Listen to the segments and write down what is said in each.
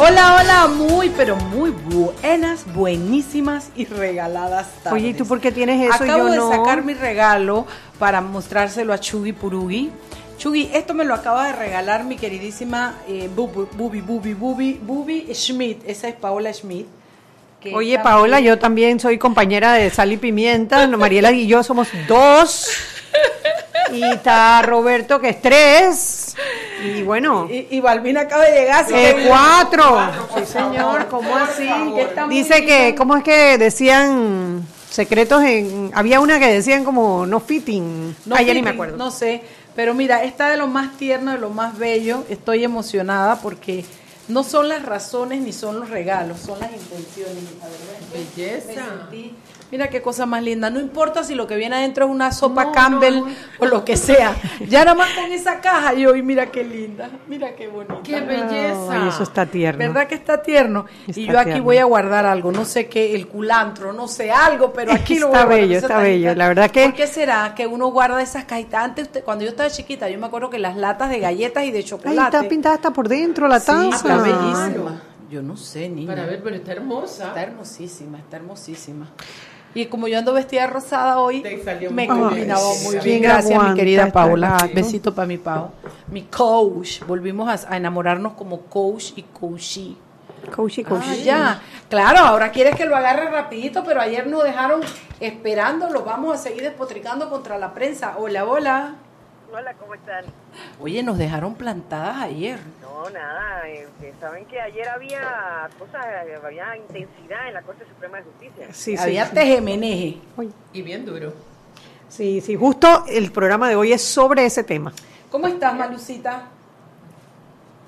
Hola, hola, muy, pero muy buenas, buenísimas y regaladas tardes. Oye, ¿y tú por qué tienes eso Acabo yo de no? sacar mi regalo para mostrárselo a Chugi Purugi. Chugi, esto me lo acaba de regalar mi queridísima eh, Bubi, Bubi, Bubi, Bubi, Schmidt. Esa es Paola Schmidt. Oye, también- Paola, yo también soy compañera de Sal y Pimienta. Mariela y yo somos dos. Y está Roberto, que es tres. Y bueno, Y, y Balbina acaba de llegar. así eh, que- cuatro. Sí, señor, ¿cómo así? Dice que. ¿cómo es que decían secretos en. Había una que decían como no fitting. No ya ni me acuerdo. No sé, pero mira, está de lo más tierno, de lo más bello. Estoy emocionada porque no son las razones ni son los regalos, son las intenciones. Belleza. Me sentí- Mira qué cosa más linda. No importa si lo que viene adentro es una sopa Campbell o lo que sea. Ya nada más con esa caja yo, y mira qué linda, mira qué bonita. ¡Qué belleza! Ay, eso está tierno. ¿Verdad que está tierno? Está y yo aquí tierno. voy a guardar algo, no sé qué, el culantro, no sé algo, pero aquí lo voy Está a guardar. bello, está bello. La verdad que- ¿Por qué será que uno guarda esas cajitas? Antes, usted- cuando yo estaba chiquita, yo me acuerdo que las latas de galletas y de chocolate. está pintada hasta por dentro la Sí, taza. está bellísima. Yo no sé, niña. Para ver, pero está hermosa. Está hermosísima, está hermosísima. Y como yo ando vestida rosada hoy, me bien. combinaba muy ¿Quién bien. Gracias, mi querida Paula. Besito para mi Pau. Mi coach. Volvimos a, a enamorarnos como coach y coachee. Coachy, Ah, coachy. ya. Claro, ahora quieres que lo agarre rapidito, pero ayer nos dejaron esperando. Lo vamos a seguir despotricando contra la prensa. Hola, hola. Hola, ¿cómo están? Oye, nos dejaron plantadas ayer. No, nada, eh, saben que ayer había cosas, había intensidad en la Corte Suprema de Justicia. Sí, sí, Había sí. tejemeneje. Uy. Y bien duro. Sí, sí, justo el programa de hoy es sobre ese tema. ¿Cómo estás, Malucita?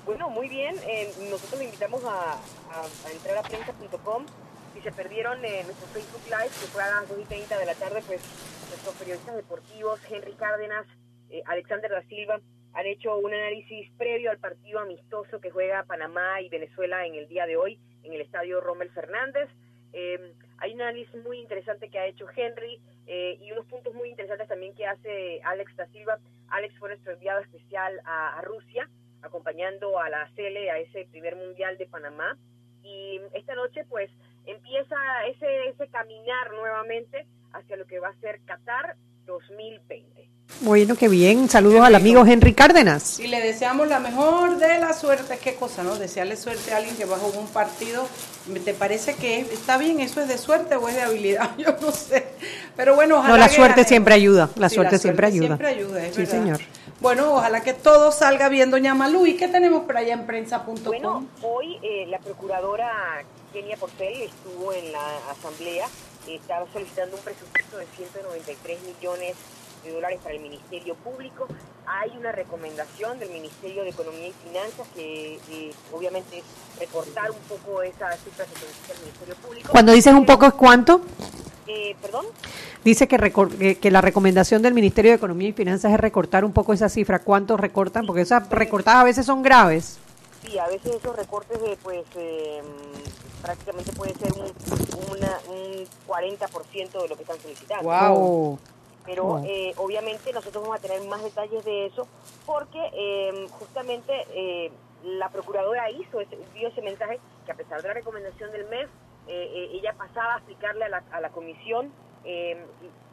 Bueno, muy bien, eh, nosotros le invitamos a, a- a entrar a prensa.com. Si se perdieron eh, nuestro Facebook Live, que fue a las 2 y 30 de la tarde, pues nuestros periodistas deportivos, Henry Cárdenas, eh, Alexander da Silva, han hecho un análisis previo al partido amistoso que juega Panamá y Venezuela en el día de hoy en el estadio Rommel Fernández. Eh, hay un análisis muy interesante que ha hecho Henry eh, y unos puntos muy interesantes también que hace Alex da Silva. Alex fue nuestro enviado especial a, a Rusia, acompañando a la Cele a ese primer mundial de Panamá. Y esta noche, pues, empieza ese, ese caminar nuevamente hacia lo que va a ser Qatar 2020. Bueno, qué bien. Saludos al amigo Henry Cárdenas. Y le deseamos la mejor de la suerte. ¿Qué cosa, no? Desearle suerte a alguien que va a jugar un partido. ¿Te parece que está bien? ¿Eso es de suerte o es de habilidad? Yo no sé. Pero bueno, ojalá No, la que suerte gane. siempre ayuda. La Sí, suerte siempre ayuda. Siempre ayuda, es Sí, verdad. señor. Bueno, ojalá que todo salga bien, doña Malú. ¿Y qué tenemos por allá en prensa.com? Bueno, hoy eh, la procuradora Kenia Porcel estuvo en la asamblea, estaba solicitando un presupuesto de 193 millones de dólares para el Ministerio Público. Hay una recomendación del Ministerio de Economía y Finanzas que eh, obviamente es recortar un poco esa cifra que solicita el Ministerio Público. Cuando dices un poco es cuánto, Eh, ¿Perdón? dice que, recor- que, que la recomendación del Ministerio de Economía y Finanzas es recortar un poco esa cifra. ¿Cuánto recortan? Porque esas recortadas a veces son graves. Sí, a veces esos recortes de, pues, eh, prácticamente puede ser un, una, un 40% de lo que están solicitando. Oh. Pero Wow. eh, obviamente nosotros vamos a tener más detalles de eso porque eh, justamente la procuradora hizo ese, dio ese mensaje que a pesar de la recomendación del MEF, eh, eh, ella pasaba a explicarle a la, a la comisión eh,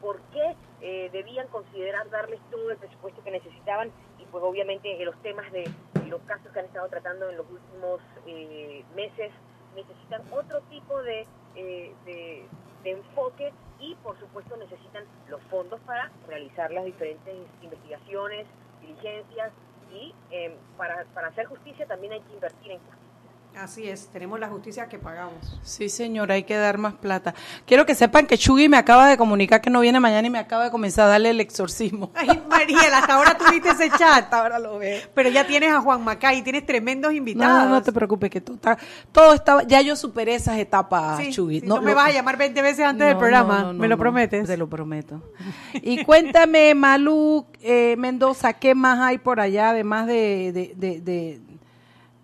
por qué eh, debían considerar darles todo el presupuesto que necesitaban y pues obviamente los temas de los casos que han estado tratando en los últimos eh, meses necesitan otro tipo de, eh, de, de enfoque y por supuesto necesitan los fondos para realizar las diferentes investigaciones, diligencias y eh, para, para hacer justicia también hay que invertir en justicia. Así es, tenemos la justicia que pagamos. Sí, señor, hay que dar más plata. Quiero que sepan que Chugui me acaba de comunicar que no viene mañana y me acaba de comenzar a darle el exorcismo. Ay, Mariela, hasta ahora tuviste ese chat. Ahora lo veo. Pero ya tienes a Juan Macay, tienes tremendos invitados. no, no te preocupes, que todo, está, todo estaba, ya yo superé esas etapas, Sí, Chugui. sí, no, me lo- vas a llamar 20 veces antes del programa, no, ¿me lo prometes? Te lo prometo. Y cuéntame, Malú eh, Mendoza, ¿qué más hay por allá, además de, de, de, de,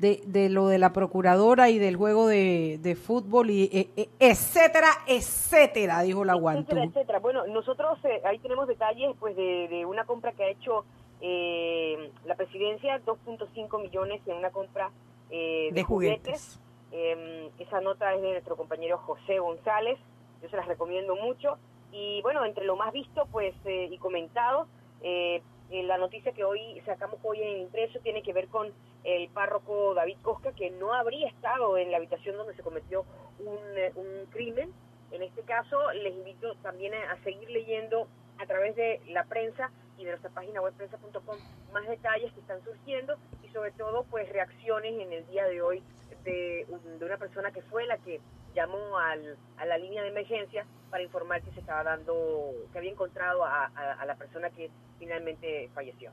de- de lo de la procuradora y del juego de, de fútbol, y eh, eh, etcétera, etcétera, dijo la Guantú? etcétera, etcétera. Bueno, nosotros eh, ahí tenemos detalles pues de, de una compra que ha hecho eh, la presidencia, 2.5 millones en una compra eh, de, De juguetes. Eh, esa nota es de nuestro compañero José González, yo se las recomiendo mucho. Y bueno, entre lo más visto pues eh, y comentado, eh, eh, la noticia que hoy sacamos hoy en impreso tiene que ver con el párroco David Cosca, que no habría estado en la habitación donde se cometió un, eh, un crimen. En este caso, les invito también a, seguir leyendo a través de la prensa y de nuestra página web prensa.com más detalles que están surgiendo y sobre todo pues reacciones en el día de hoy de una persona que fue la que llamó al, a la línea de emergencia para informar que se estaba dando, que había encontrado a, a- a la persona que finalmente falleció.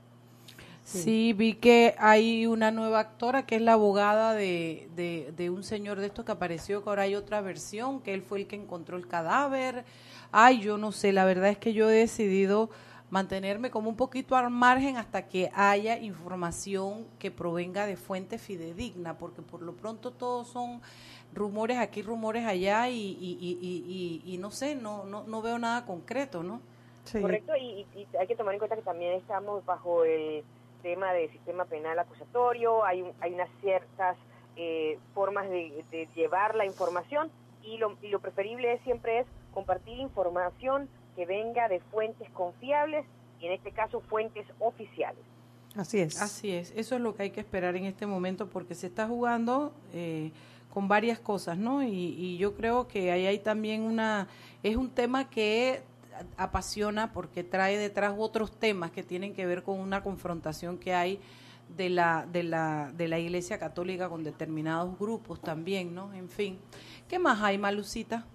Sí, vi que hay una nueva actora que es la abogada de, de, de un señor de estos que apareció, que ahora hay otra versión, que él fue el que encontró el cadáver. Ay, yo no sé, la verdad es que yo he decidido mantenerme como un poquito al margen hasta que haya información que provenga de fuente fidedigna, porque por lo pronto todos son rumores aquí, rumores allá y, y, y, y, y- y no sé, no, no, no veo nada concreto, ¿no? Sí. Correcto, y, hay que tomar en cuenta que también estamos bajo el tema del sistema penal acusatorio, hay, un- hay unas ciertas eh, formas de, de llevar la información y lo, y lo preferible es, siempre es compartir información que venga de fuentes confiables y en este caso fuentes oficiales. Así es. Así es, eso es lo que hay que esperar en este momento porque se está jugando eh, con varias cosas, ¿no? Y, yo creo que ahí hay también una, es un tema que apasiona porque trae detrás otros temas que tienen que ver con una confrontación que hay de la, de la, de la Iglesia Católica con determinados grupos también, ¿no? En fin, ¿qué más hay, Malucita?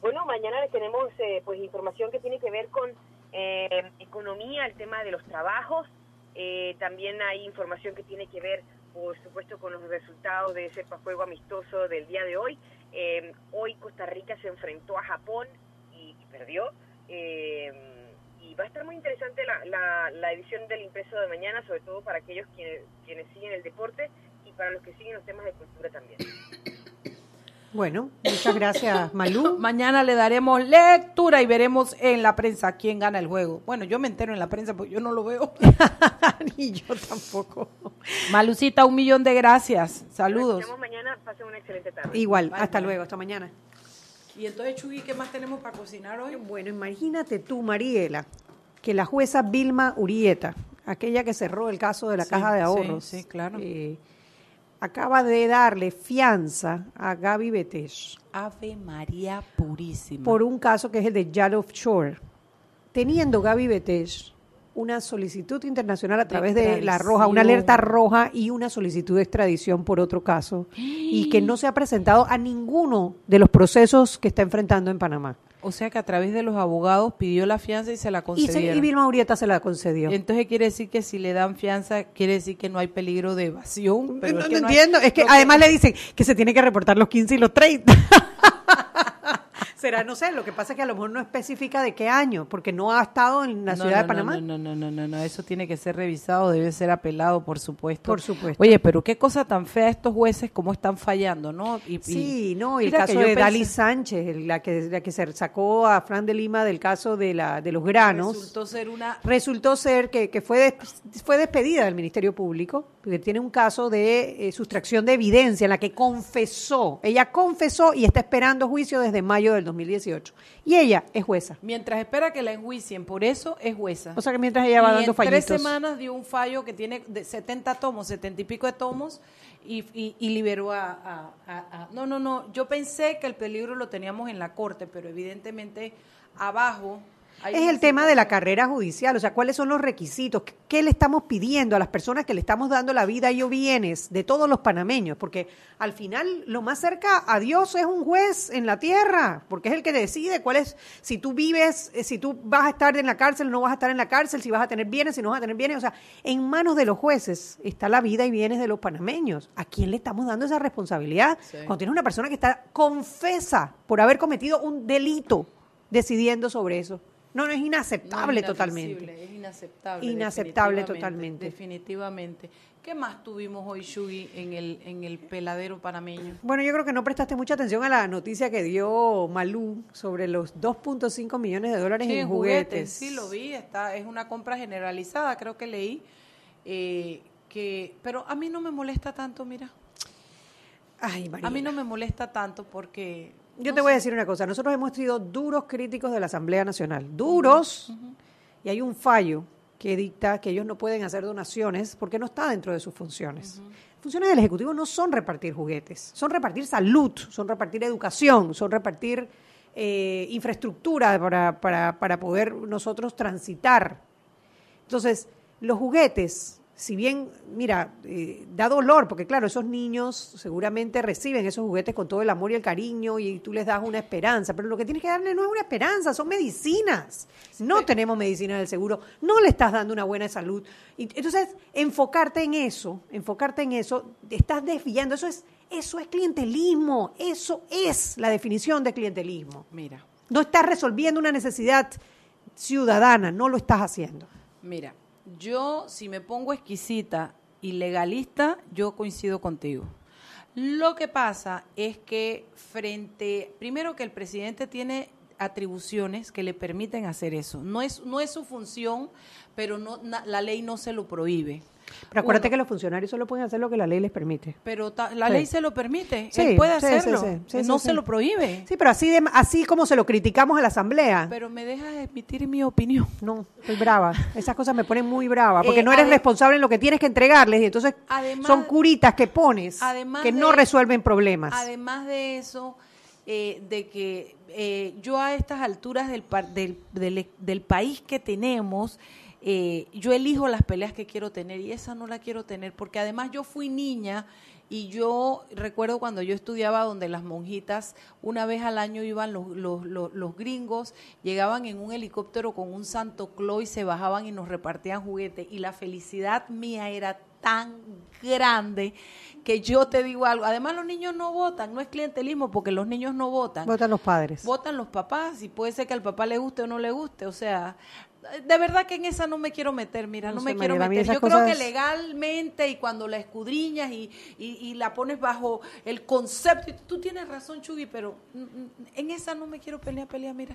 Bueno, mañana tenemos eh, pues información que tiene que ver con eh, economía, el tema de los trabajos. Eh, también hay información que tiene que ver, por supuesto, con los resultados de ese juego amistoso del día de hoy. Eh, hoy Costa Rica se enfrentó a Japón y, perdió. Eh, y va a estar muy interesante la, la, la edición del impreso de mañana, sobre todo para aquellos quienes, quienes siguen el deporte y para los que siguen los temas de cultura también. Bueno, muchas gracias, Malú. Mañana le daremos lectura y veremos en la prensa quién gana el juego. Bueno, yo me entero en la prensa porque yo no lo veo. Ni yo tampoco. Malucita, un millón de gracias. Nos Saludos. escuchamos mañana, pasen una excelente tarde. Igual, Bye, hasta bye. luego, hasta mañana. Y entonces, Chugui, ¿qué más tenemos para cocinar hoy? Bueno, imagínate tú, Mariela, que la jueza Vilma Urieta, aquella que cerró el caso de la Sí, caja de sí, ahorros, sí, claro. eh, acaba de darle fianza a Gaby Betesh Ave María Purísima. por un caso que es el de Yellow Shore, teniendo Gaby Betesh una solicitud internacional a través de la roja, una alerta roja y una solicitud de extradición por otro caso, y que no se ha presentado a ninguno de los procesos que está enfrentando en Panamá. O sea que a través de los abogados pidió la fianza y se la Y, concedieron. y Vilma Urieta se la concedió. Entonces quiere decir que si le dan fianza, quiere decir que no hay peligro de evasión. Pero no, es no que no hay- entiendo, es que además le dicen que se tiene que reportar los 15 y los 30. Será, no sé, lo que pasa es que a lo mejor no especifica de qué año, porque no ha estado en la No, ciudad no, de Panamá. No, no, no, no, no, eso tiene que ser revisado, debe ser apelado, por supuesto. Por supuesto. Oye, pero qué cosa tan fea estos jueces, cómo están fallando, ¿no? Y, y- Sí, no, y el caso de pensé- Dali Sánchez, la que, la que se sacó a Fran de Lima del caso de, la, de los granos. Resultó ser una Resultó ser que, que fue, des- fue despedida del Ministerio Público, porque tiene un caso de eh, sustracción de evidencia en la que confesó, ella confesó y está esperando juicio desde mayo del 2018. Y ella es jueza. Mientras espera que la enjuicien, por eso es jueza. O sea que mientras ella va y dando en fallitos. tres semanas dio un fallo que tiene de 70 tomos, 70 y pico de tomos, y, y- y liberó a, a- a- a- No, no, no, yo pensé que el peligro lo teníamos en la corte, pero evidentemente abajo es el tema de la carrera judicial, o sea, cuáles son los requisitos, ¿Qué- le estamos pidiendo a las personas que le estamos dando la vida y o bienes de todos los panameños, porque al final lo más cerca a Dios es un juez en la tierra, porque es el que decide cuál es, si tú vives, eh, si tú vas a estar en la cárcel, no vas a estar en la cárcel, si vas a tener bienes, si no vas a tener bienes, o sea, en manos de los jueces está la vida y bienes de los panameños. ¿A quién le estamos dando esa responsabilidad? Sí. Cuando tienes una persona que está confesa por haber cometido un delito decidiendo sobre eso. No, no es inaceptable No, totalmente. Es inaceptable. Inaceptable definitivamente, totalmente. Definitivamente. ¿Qué más tuvimos hoy, Shugi, en el, en el peladero panameño? Bueno, yo creo que no prestaste mucha atención a la noticia que dio Malú sobre los 2.5 millones de dólares Sí, en juguetes. Sí, lo vi. Está, es una compra generalizada, creo que leí. eh, que, pero a mí no me molesta tanto, mira. Ay, María. A mí no me molesta tanto porque... Yo no te voy a decir una cosa. Nosotros hemos sido duros críticos de la Asamblea Nacional. Duros. Y hay un fallo que dicta que ellos no pueden hacer donaciones porque no está dentro de sus funciones. Funciones del Ejecutivo no son repartir juguetes, son repartir salud, son repartir educación, son repartir eh, infraestructura para, para, para poder nosotros transitar. Entonces, los juguetes, si bien, mira, eh, da dolor, porque claro, esos niños seguramente reciben esos juguetes con todo el amor y el cariño y tú les das una esperanza, pero lo que tienes que darle no es una esperanza, son medicinas. No tenemos medicina del seguro, no le estás dando una buena salud. Y, entonces, enfocarte en eso, enfocarte en eso, te estás desviando, eso es, eso es clientelismo, eso es la definición de clientelismo. Mira, No estás resolviendo una necesidad ciudadana, no lo estás haciendo. mira, yo si me pongo exquisita y legalista, yo coincido contigo. Lo que pasa es que frente, primero que el presidente tiene atribuciones que le permiten hacer eso. No es, no es su función, pero no, na- la ley no se lo prohíbe. Pero acuérdate Uno. que los funcionarios solo pueden hacer lo que la ley les permite. Pero ta- la Sí. ley se lo permite, Sí, él puede hacerlo, sí, no se lo prohíbe. Sí, pero así, de, así como se lo criticamos a la Asamblea. Pero me dejas emitir mi opinión. no, estoy brava. Esas cosas me ponen muy brava, porque Eh, no eres responsable en lo que tienes que entregarles y entonces Además- son curitas que pones además que no resuelven problemas. Además de eso, eh, de que eh, yo a estas alturas del, par- del, del- del país que tenemos, eh, yo elijo las peleas que quiero tener y esa no la quiero tener porque además yo fui niña y yo recuerdo cuando yo estudiaba donde las monjitas una vez al año iban los, los, los, los gringos, llegaban en un helicóptero con un Santo Claus y se bajaban y nos repartían juguetes y la felicidad mía era tan grande que yo te digo algo. Además los niños no votan, no es clientelismo porque los niños no votan. Votan los padres. Votan los papás y puede ser que al papá le guste o no le guste. O sea, de verdad que en esa no me quiero meter, mira, no, No me quiero meter. Yo creo que legalmente y cuando la escudriñas y, y, y la pones bajo el concepto, y tú tienes razón, Chugui, pero mm, mm, en esa no me quiero pelear, pelear, mira.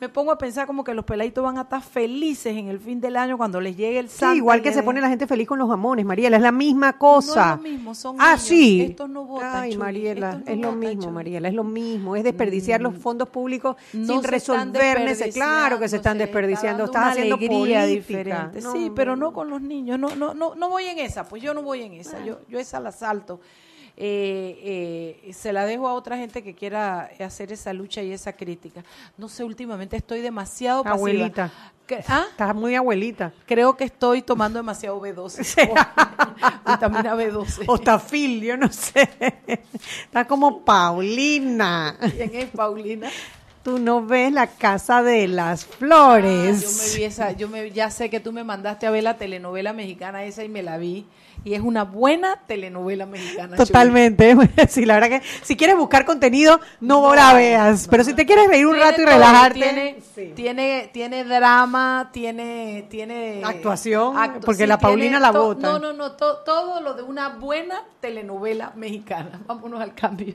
Me pongo a pensar como que los peladitos van a estar felices en el fin del año cuando les llegue el Sí, Santa igual que se den- pone la gente feliz con los jamones, Mariela, es la misma cosa. No es lo mismo, son ah, niños. sí. Estos no votan, Ay, Mariela, estos no es lo mismo. Mm. Mariela, es lo mismo. Es desperdiciar los fondos públicos No sin resolver. Claro que se están desperdiciando, Estás haciendo política. diferente. No, sí, pero no con los niños. No, no, no, no voy en esa, pues yo no voy en esa. Yo, yo esa la salto. Eh, eh, se la dejo a otra gente que quiera hacer esa lucha y esa crítica. No sé, últimamente estoy demasiado pasiva. Abuelita. ¿Ah? Estás muy abuelita. Creo que estoy tomando demasiado B12. Vitamina B12. Otafil, yo no sé. Estás como Paulina. ¿Quién es Paulina? Tú no ves la casa de las Ah, flores. yo me vi esa, yo me, ya sé que tú me mandaste a ver la telenovela mexicana esa y me la vi. Y es una buena telenovela mexicana. Totalmente. Sí, la verdad que si quieres buscar contenido, no, la veas. Pero si te quieres reír un rato y relajarte. Tiene, Sí. tiene, tiene drama, tiene, tiene Actuación, porque la Paulina la bota. No, no, no, to- todo lo de una buena telenovela mexicana. Vámonos al cambio.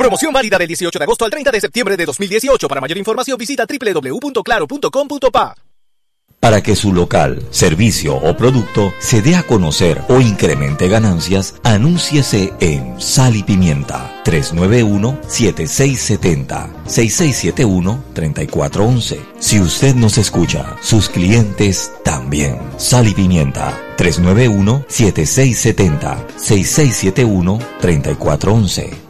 Promoción válida del 18 de agosto al 30 de septiembre de 2018. Para mayor información visita www.claro.com.pa. Para que su local, servicio o producto se dé a conocer o incremente ganancias, anúnciese en Sal y Pimienta 391-7670-6671-3411. Si usted nos escucha, sus clientes también. Sal y Pimienta 391-7670-6671-3411.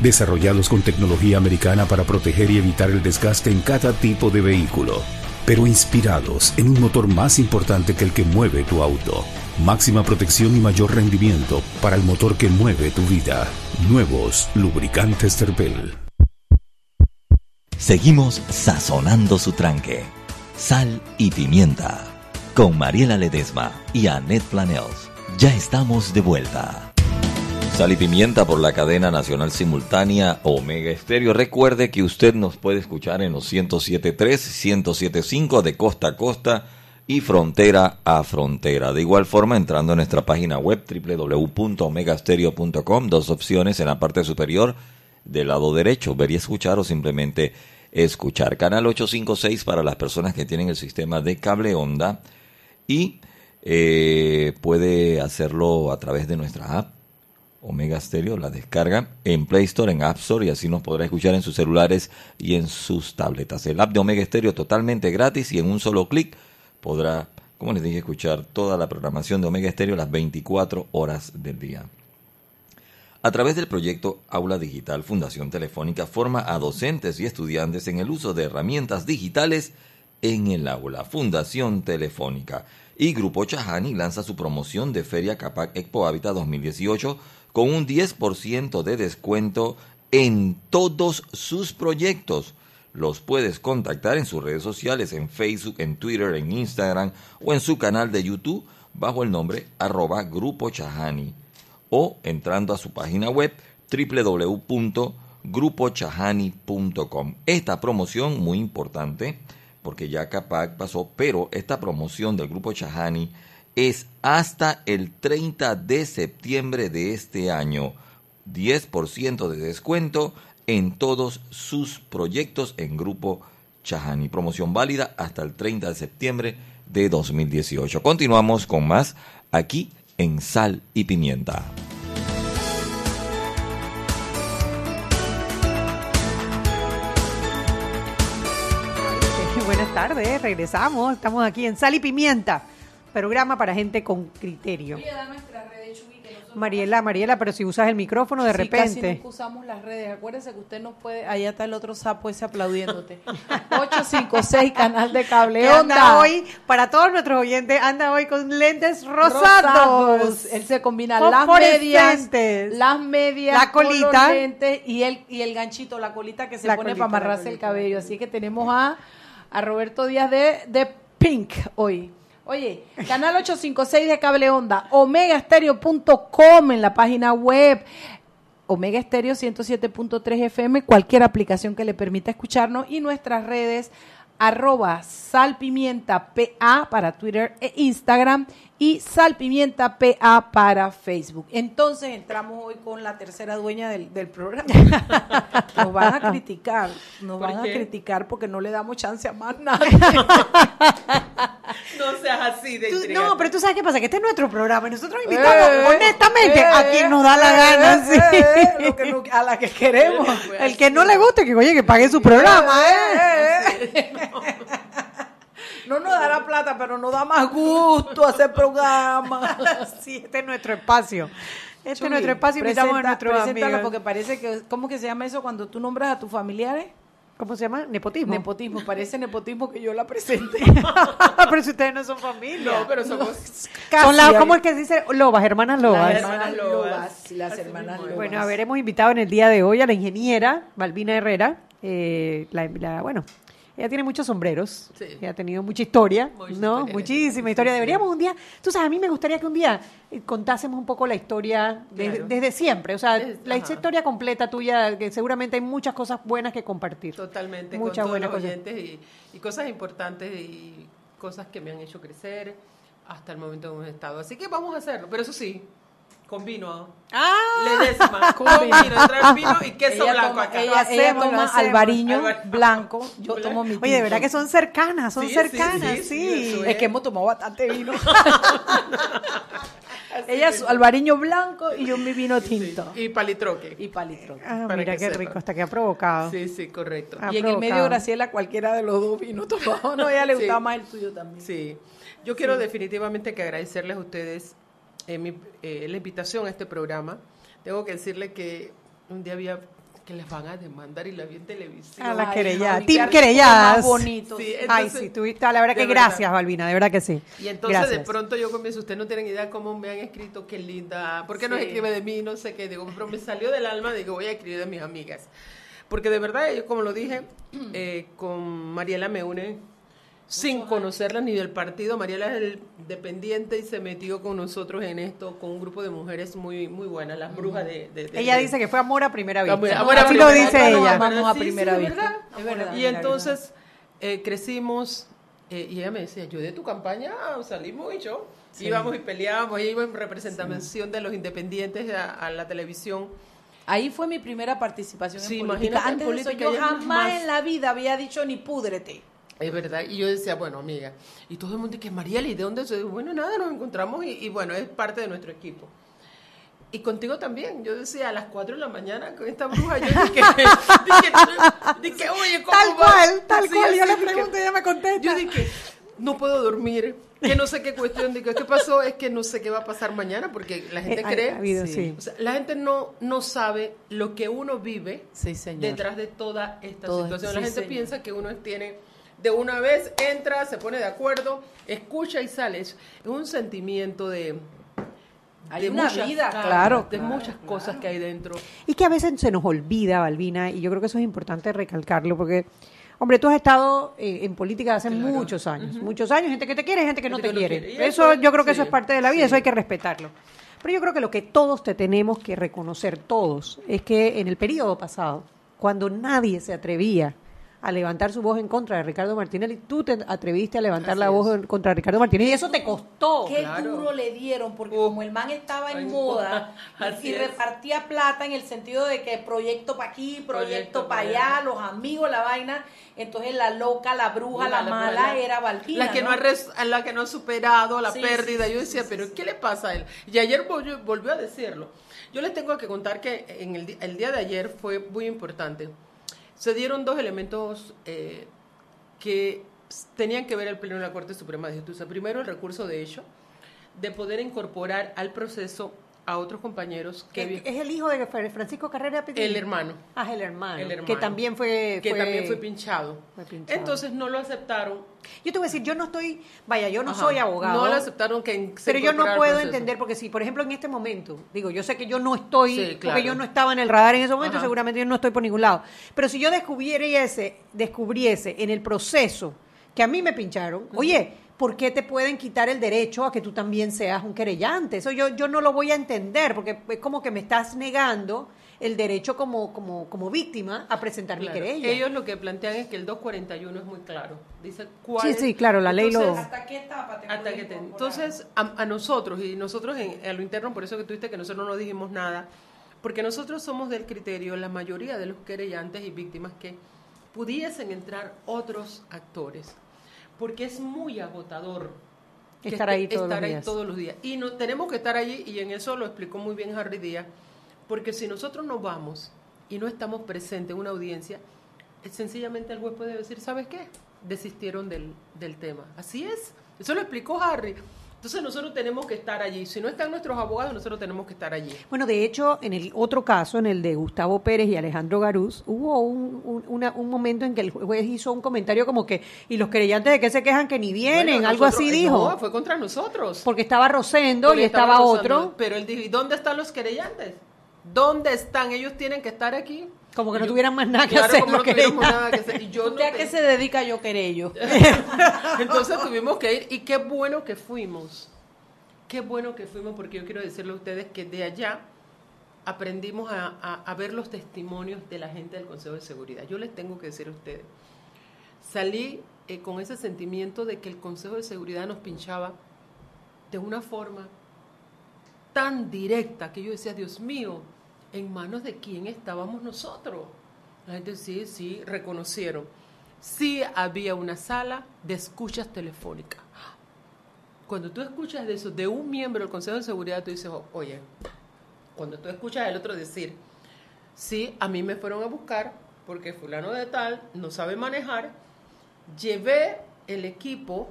desarrollados con tecnología americana para proteger y evitar el desgaste en cada tipo de vehículo, pero inspirados en un motor más importante que el que mueve tu auto. Máxima protección y mayor rendimiento para el motor que mueve tu vida. Nuevos lubricantes Terpel. Seguimos sazonando su tranque. Sal y pimienta. Con Mariela Ledesma y Annette Planels. Ya estamos de vuelta. Sal y pimienta por la cadena nacional simultánea Omega Estéreo. Recuerde que usted nos puede escuchar en los 107.3, 107.5 de costa a costa y frontera a frontera. De igual forma, entrando en nuestra página web www.omegastereo.com, dos opciones en la parte superior del lado derecho, ver y escuchar o simplemente escuchar. Canal 856 para las personas que tienen el sistema de cable onda y eh, puede hacerlo a través de nuestra app Omega Stereo, la descarga en Play Store, en App Store y así nos podrá escuchar en sus celulares y en sus tabletas. El app de Omega Stereo totalmente gratis y en un solo clic podrá, como les dije, escuchar toda la programación de Omega Stereo las 24 horas del día. A través del proyecto Aula Digital, Fundación Telefónica forma a docentes y estudiantes en el uso de herramientas digitales en el aula. Fundación Telefónica y Grupo Chahani lanza su promoción de Feria Capac Expo Habitat 2018 con un 10% de descuento en todos sus proyectos. Los puedes contactar en sus redes sociales, en Facebook, en Twitter, en Instagram o en su canal de YouTube bajo el nombre arroba Grupo Chahani o entrando a su página web www.grupochahani.com. Esta promoción muy importante porque ya Capac pasó, pero esta promoción del Grupo Chahani es hasta el 30 de septiembre de este año. 10% de descuento en todos sus proyectos en Grupo Chahani. Promoción válida hasta el 30 de septiembre de 2018. Continuamos con más aquí en Sal y Pimienta. Buenas tardes, regresamos. Estamos aquí en Sal y Pimienta, programa para gente con criterio. Mariela, Mariela, pero si usas el micrófono de Sí, repente. Casi nunca usamos las redes. Acuérdese que usted no puede. Allá está el otro sapo ese aplaudiéndote. 856, canal de cable. Anda hoy, para todos nuestros oyentes, anda hoy con lentes rosados. Él se combina Con las medias, las medias, La con colita. los lentes y el, y el ganchito, la colita que se La pone colita, para amarrarse el cabello. Así que tenemos a, a Roberto Díaz de, de Pink hoy. Oye, canal 856 de Cable Onda, omegastereo.com en la página web, Omega Estéreo 107.3 FM, cualquier aplicación que le permita escucharnos y nuestras redes arroba salpimienta PA para Twitter e Instagram y salpimienta PA para Facebook. Entonces entramos hoy con la tercera dueña del, del programa. Nos van a criticar, nos ¿Por van a criticar porque no le damos chance a más nadie. No seas así de Tú- no, pero tú sabes qué pasa, que este es nuestro programa y nosotros invitamos Eh, honestamente eh, a quien nos da la gana. eh, sí. eh, lo que no- a la que queremos. El que no le guste, que oye, que pague su programa, ¿eh? Eh, eh. No nos dará plata, pero nos da más gusto hacer programa. Sí, este es nuestro espacio. Este es nuestro espacio, invitamos a nuestros amigos. porque parece que, ¿cómo que se llama eso cuando tú nombras a tus familiares? ¿Cómo se llama? Nepotismo. Nepotismo, parece nepotismo que yo la presente. pero si ustedes no son familia. No, pero somos son las, Casi ¿cómo es que se dice? Lobas, hermanas lobas. Las hermanas Lobas. Las Así hermanas. Lobas. Bueno, a ver, hemos invitado en el día de hoy a la ingeniera Balbina Herrera. Eh, la, la- bueno, ella tiene muchos sombreros. Sí. Ella ha tenido mucha historia, Mucha ¿no? historia. Muchísima historia. Deberíamos un día, tú sabes, a mí me gustaría que un día eh, contásemos un poco la historia de- Claro. desde siempre. O sea, Es- la ajá. historia completa tuya, que seguramente hay muchas cosas buenas que compartir. totalmente Muchas con todos buenas los cosas. oyentes y, y cosas importantes y cosas que me han hecho crecer hasta el momento que hemos estado. Así que vamos a hacerlo, pero eso sí, con vino. ¡Ah! Le décima, con vino, vino y queso ella blanco toma, acá. ella, hacemos, ella toma albariño Albar- blanco, yo tomo mi Oye, de tinto. verdad que son cercanas, son Sí, cercanas, sí, sí. Es que hemos tomado bastante vino. ella su albariño blanco y yo mi vino tinto. Y palitroque. Y palitro. Ah, para mira que qué sepa. rico, hasta que ha provocado. Sí, sí, correcto. Y en el medio. Graciela cualquiera de los dos vinos tomados. No, ella le Sí. gustaba más el tuyo también. Sí, yo quiero definitivamente que agradecerles a ustedes eh, mi- eh, la invitación a este programa. Tengo que decirle que un día había que les van a demandar y la vi en televisión. A las Ay, querelladas. mami, Team querelladas. más bonito. Sí, Ay, entonces- sí, tuviste, la verdad que verdad. gracias, Balbina, de verdad que sí. Y entonces gracias. de pronto yo comienzo, ustedes no tienen idea cómo me han escrito, qué linda, ¿por qué no Sí. escribe de mí? No sé qué, digo, pero me salió del alma, digo, voy a escribir de mis amigas. Porque de verdad, yo como lo dije, eh, con Mariela me une sin conocerla ni del partido. Mariela es el dependiente y se metió con nosotros en esto, con un grupo de mujeres muy muy buenas, las brujas de... de- de- Ella de- dice que fue amor a primera vista. Amor- amor a Así lo dice ella. A primera sí, vista. ¿verdad? Es verdad. Y entonces eh, crecimos eh, y ella me decía, yo de tu campaña salimos y yo íbamos y peleábamos, ella iba en representación de los independientes a, a la televisión. Ahí fue mi primera participación Sí, en política. imagínate en Antes de eso, política yo jamás más. en la vida había dicho ni púdrete. Es verdad, y yo decía, bueno, amiga, y todo el mundo que Mariela, ¿y de dónde? soy? Bueno, nada, nos encontramos y, y bueno, es parte de nuestro equipo. Y contigo también, yo decía a las 4 de la mañana con esta bruja, yo dije, dije, dije, oye, ¿cómo Tal va? cual, tal Sí, cual. Yo así le dije, pregunto y ella me contesta. Yo dije, no puedo dormir, que no sé qué cuestión, digo, ¿qué pasó? Es que no sé qué va a pasar mañana, porque la gente Eh, cree, ha habido, sí. o sea, la gente no, no sabe lo que uno vive Sí, señor. detrás de toda esta Todo- situación. sí, la gente señor. piensa que uno tiene de una vez, entra, se pone de acuerdo, escucha y sale. Es un sentimiento de... Hay de una muchas- vida, claro, de claro, muchas cosas que hay dentro. Y que a veces se nos olvida, Balbina, y yo creo que eso es importante recalcarlo, porque, hombre, tú has estado eh, en política hace Claro. muchos años, muchos años, gente que te quiere, gente que no te que quiere. Eso, eso, yo creo que eso es parte de la vida, sí. eso hay que respetarlo. Pero yo creo que lo que todos te tenemos que reconocer, todos, es que en el periodo pasado, cuando nadie se atrevía a levantar su voz en contra de Ricardo Martinelli, tú te atreviste a levantar Así la es. voz en contra de Ricardo Martinelli y eso te costó. Qué Claro. duro le dieron, porque como el man estaba en moda y repartía plata en el sentido de que proyecto para aquí, proyecto Proyecto para pa' allá, allá. los amigos, la vaina, entonces la loca, la bruja, la, La- la- mala la- era Valquina. La que no, ha res- la que no ha superado la Sí, pérdida. sí, yo decía, sí, pero sí, ¿qué le pasa a él? Y ayer volvió, volvió a decirlo. Yo les tengo que contar que en el, el día de ayer fue muy importante. Se dieron dos elementos eh, que tenían que ver el Pleno de la Corte Suprema de Justicia. Primero, el recurso de hecho, de poder incorporar al proceso a otros compañeros que... Es, el hijo de Francisco Carrera Petit. el hermano. Ah, es el hermano. El hermano. Que también fue. que también fue pinchado. fue pinchado. Entonces no lo aceptaron. Yo te voy a decir, yo no estoy. Vaya, yo no Ajá. soy abogado. No lo aceptaron que Pero yo no puedo entender, porque si, por ejemplo, en este momento, digo, yo sé que yo no estoy, Sí, claro. porque yo no estaba en el radar en ese momento, Ajá. seguramente yo no estoy por ningún lado. Pero si yo descubriese, descubriese en el proceso que a mí me pincharon, oye, ¿por qué te pueden quitar el derecho a que tú también seas un querellante? Eso yo, yo no lo voy a entender, porque es como que me estás negando el derecho como, como, como víctima a presentar Claro. mi querella. Ellos lo que plantean es que el 241 es muy claro. Dice cuál Sí, es- sí, claro, la ley lo- Entonces, ¿Hasta qué etapa te hasta puede que te- incorporar? entonces a, a nosotros y nosotros en, a lo interno por eso que tuviste que nosotros no dijimos nada porque nosotros somos del criterio la mayoría de los querellantes y víctimas que pudiesen entrar otros actores porque es muy agotador Estar ahí todos los ahí días. todos los días y no tenemos que estar allí y en eso lo explicó muy bien Harry Díaz porque si nosotros no vamos y no estamos presentes en una audiencia eh, sencillamente el juez puede decir ¿sabes qué? desistieron del, del tema así es eso lo explicó Harry entonces nosotros tenemos que estar allí si no están nuestros abogados nosotros tenemos que estar allí Bueno, de hecho, en el otro caso, en el de Gustavo Pérez y Alejandro Garús, hubo un, un, una- un momento en que el juez hizo un comentario como que, ¿y los querellantes de qué se quejan que ni vienen? Bueno, Algo nosotros- así dijo. no, fue contra nosotros Porque estaba Rosendo Porque y estaba otro. pero él dijo ¿y dónde están los querellantes? ¿dónde están? ellos tienen que estar aquí Como que no yo- tuvieran más nada que Claro, hacer. como no tuviéramos querellantes. nada que hacer. Y yo no ¿Usted a qué se dedica yo querello? Entonces tuvimos que ir y qué bueno que fuimos. Qué bueno que fuimos porque yo quiero decirle a ustedes que de allá aprendimos a, a- a ver los testimonios de la gente del Consejo de Seguridad. Yo les tengo que decir a ustedes, salí eh, con ese sentimiento de que el Consejo de Seguridad nos pinchaba de una forma tan directa que yo decía, Dios mío, ¿en manos de quién estábamos nosotros? La gente sí, sí, reconocieron. Sí había una sala de escuchas telefónicas. Cuando tú escuchas de eso, de un miembro del Consejo de Seguridad, tú dices, "Oh, oye, cuando tú escuchas al otro decir, sí, a mí me fueron a buscar porque fulano de tal no sabe manejar, llevé el equipo,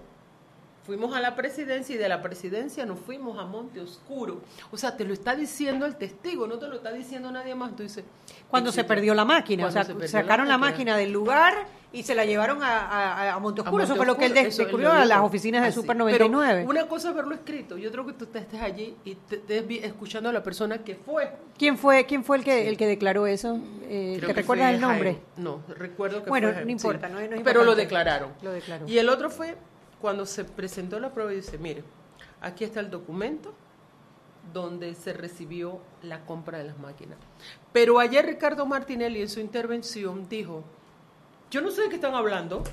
fuimos a la presidencia y de la presidencia nos fuimos a Monte Oscuro. O sea, te lo está diciendo el testigo, no te lo está diciendo nadie más. Tú dices, Cuando se perdió la máquina, o sea, se sacaron la máquina. máquina del lugar y se la llevaron a, a, a Montoscuro. A Eso fue lo que él descubrió a las oficinas de Así. Super Pero 99. una cosa es verlo escrito y otro que tú estés allí y te estés escuchando a la persona que fue. ¿Quién fue, quién fue el que el que declaró eso? Eh, ¿Te recuerdas el nombre? Jaime. No, recuerdo que Bueno, fue no Jaime, importa, sí. no es Pero lo declararon. Lo. Y el otro fue cuando se presentó la prueba y dice, mire, aquí está el documento donde se recibió la compra de las máquinas. Pero ayer Ricardo Martinelli en su intervención dijo, yo no sé de qué están hablando,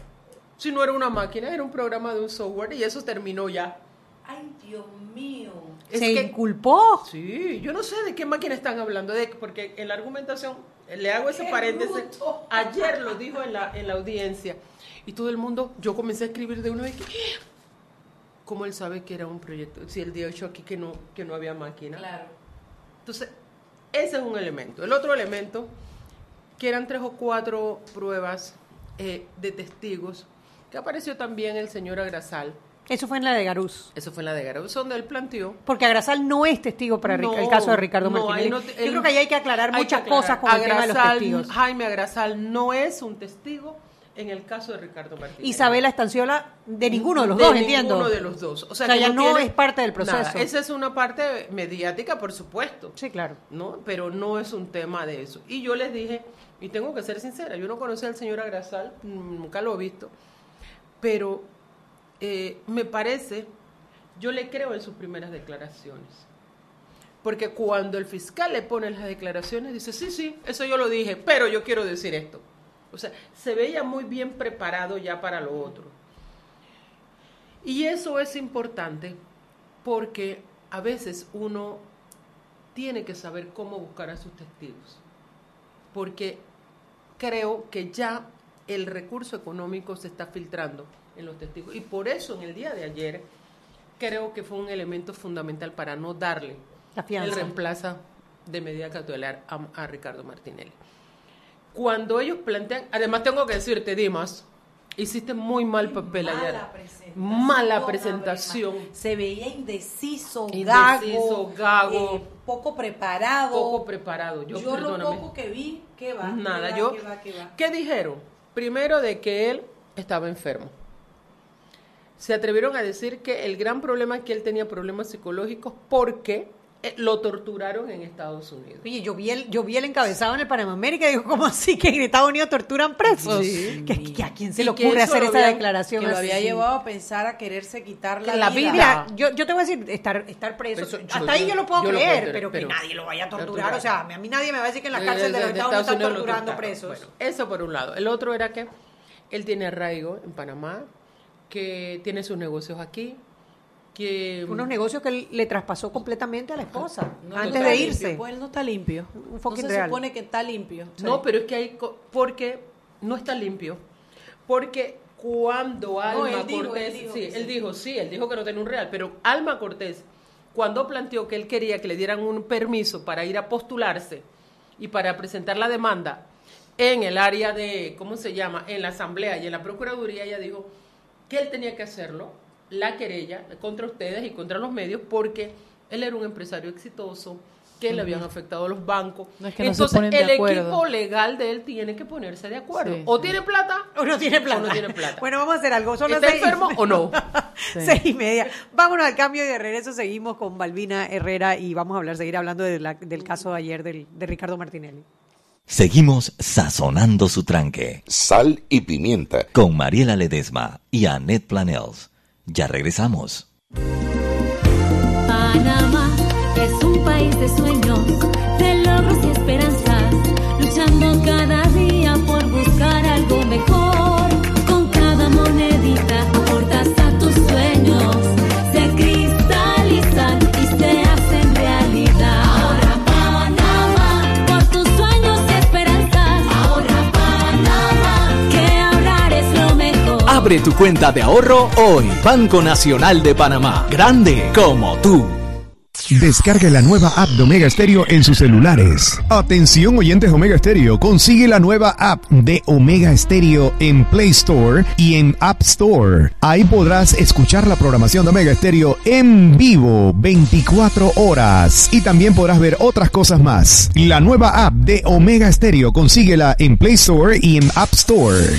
si no era una máquina, era un programa de un software y eso terminó ya. Ay, Dios mío. Es ¿Se que- inculpó? Sí, yo no sé de qué máquina están hablando, de, porque en la argumentación, le hago ese ¡Qué paréntesis, bruto! ayer lo dijo en la, en la audiencia, y todo el mundo, yo comencé a escribir de una vez que, ¿cómo él sabe que era un proyecto? Si él dicho aquí que no, que no había máquina. Claro. Entonces, ese es un elemento. El otro elemento, que eran tres o cuatro pruebas eh, de testigos, que apareció también el señor Agrasal, Eso fue en la de Garús. eso fue en la de Garau, donde él planteó Porque Agrasal no es testigo para no, el caso de Ricardo no, Martínez. no te- Yo creo que ahí hay que aclarar hay muchas que aclarar. cosas con el tema de los Agrasal- testigos. Jaime Agrasal no es un testigo en el caso de Ricardo Martínez. Isabela Estanciola, de ninguno de los De dos, ninguno entiendo. de los dos. O sea, O sea, que ya no es parte del proceso. nada. Esa es una parte mediática, por supuesto. Sí, claro. ¿no? Pero no es un tema de eso. Y yo les dije, y tengo que ser sincera, yo no conocía al señor Agrasal, nunca lo he visto, pero eh, me parece, yo le creo en sus primeras declaraciones. Porque cuando el fiscal le pone las declaraciones, dice, sí, sí, eso yo lo dije, pero yo quiero decir esto. O sea, se veía muy bien preparado ya para lo otro. Y eso es importante porque a veces uno tiene que saber cómo buscar a sus testigos. Porque creo que ya el recurso económico se está filtrando en los testigos. Y por eso en el día de ayer creo que fue un elemento fundamental para no darle el reemplazo de medida cautelar a, a Ricardo Martinelli. Cuando ellos plantean, además tengo que decirte, Dimas, hiciste muy mal papel ayer. Mala presentación. Mala presentación. Se veía indeciso, Indeciso, gago, gago. eh, poco preparado. Poco preparado. Yo, Yo, lo poco que vi, ¿qué va? Nada, ¿Qué va, yo. ¿Qué va? ¿Qué va? ¿Qué dijeron? Primero de que él estaba enfermo. Se atrevieron a decir que el gran problema es que él tenía problemas psicológicos porque lo torturaron en Estados Unidos. Oye, yo vi el, yo vi el encabezado en el Panamá América y digo, ¿cómo así que en Estados Unidos torturan presos? Sí. ¿Que, que ¿A quién se le que ocurre hacer esa habían- declaración? Que lo así? había llevado a pensar a quererse quitar la, La vida. Mira, yo, yo te voy a decir, estar, estar preso, Eso, yo- hasta ahí yo lo puedo yo lo creer, pero, pero- que nadie lo vaya a torturar. torturar. O sea, a mí nadie me va a decir que en las Eh, cárceles de, los Estados Unidos están torturando presos. Bueno, eso por un lado. El otro era que él tiene arraigo en Panamá, que tiene sus negocios aquí, que... Unos negocios que él le traspasó completamente a la esposa No antes de limpio, irse. Pues él no está limpio. Un No se real. supone que está limpio. No, pero es que hay... co- Porque no está limpio. Porque cuando Alma él dijo, Cortés... él dijo sí, él sí. dijo, sí, él dijo que no tenía un real, pero Alma Cortés, cuando planteó que él quería que le dieran un permiso para ir a postularse y para presentar la demanda en el área de, ¿cómo se llama?, en la Asamblea y en la Procuraduría, ella dijo que él tenía que hacerlo, la querella contra ustedes y contra los medios, porque él era un empresario exitoso, que le habían afectado a los bancos. No, es que no se Entonces, el equipo legal de él tiene que ponerse de acuerdo. Sí, o sí. tiene plata O no tiene plata. o no tiene plata. Bueno, vamos a hacer algo. Son ¿Está seis- enfermo o no? Sí. Seis y media. Vámonos al cambio y de regreso seguimos con Balbina Herrera y vamos a hablar, seguir hablando de la- del caso de ayer del, de Ricardo Martinelli. Seguimos sazonando su tranque Sal y pimienta. con Mariela Ledesma y Annette Planels. Ya regresamos. Panamá es un país de sueños, Abre tu cuenta de ahorro hoy. Banco Nacional de Panamá. Grande como tú. Descargue la nueva app de Omega Stereo en sus celulares. Atención oyentes Omega Stereo, consigue la nueva app de Omega Stereo en Play Store y en App Store. Ahí podrás escuchar la programación de Omega Stereo en vivo 24 horas y también podrás ver otras cosas más. La nueva app de Omega Stereo consíguela en Play Store y en App Store.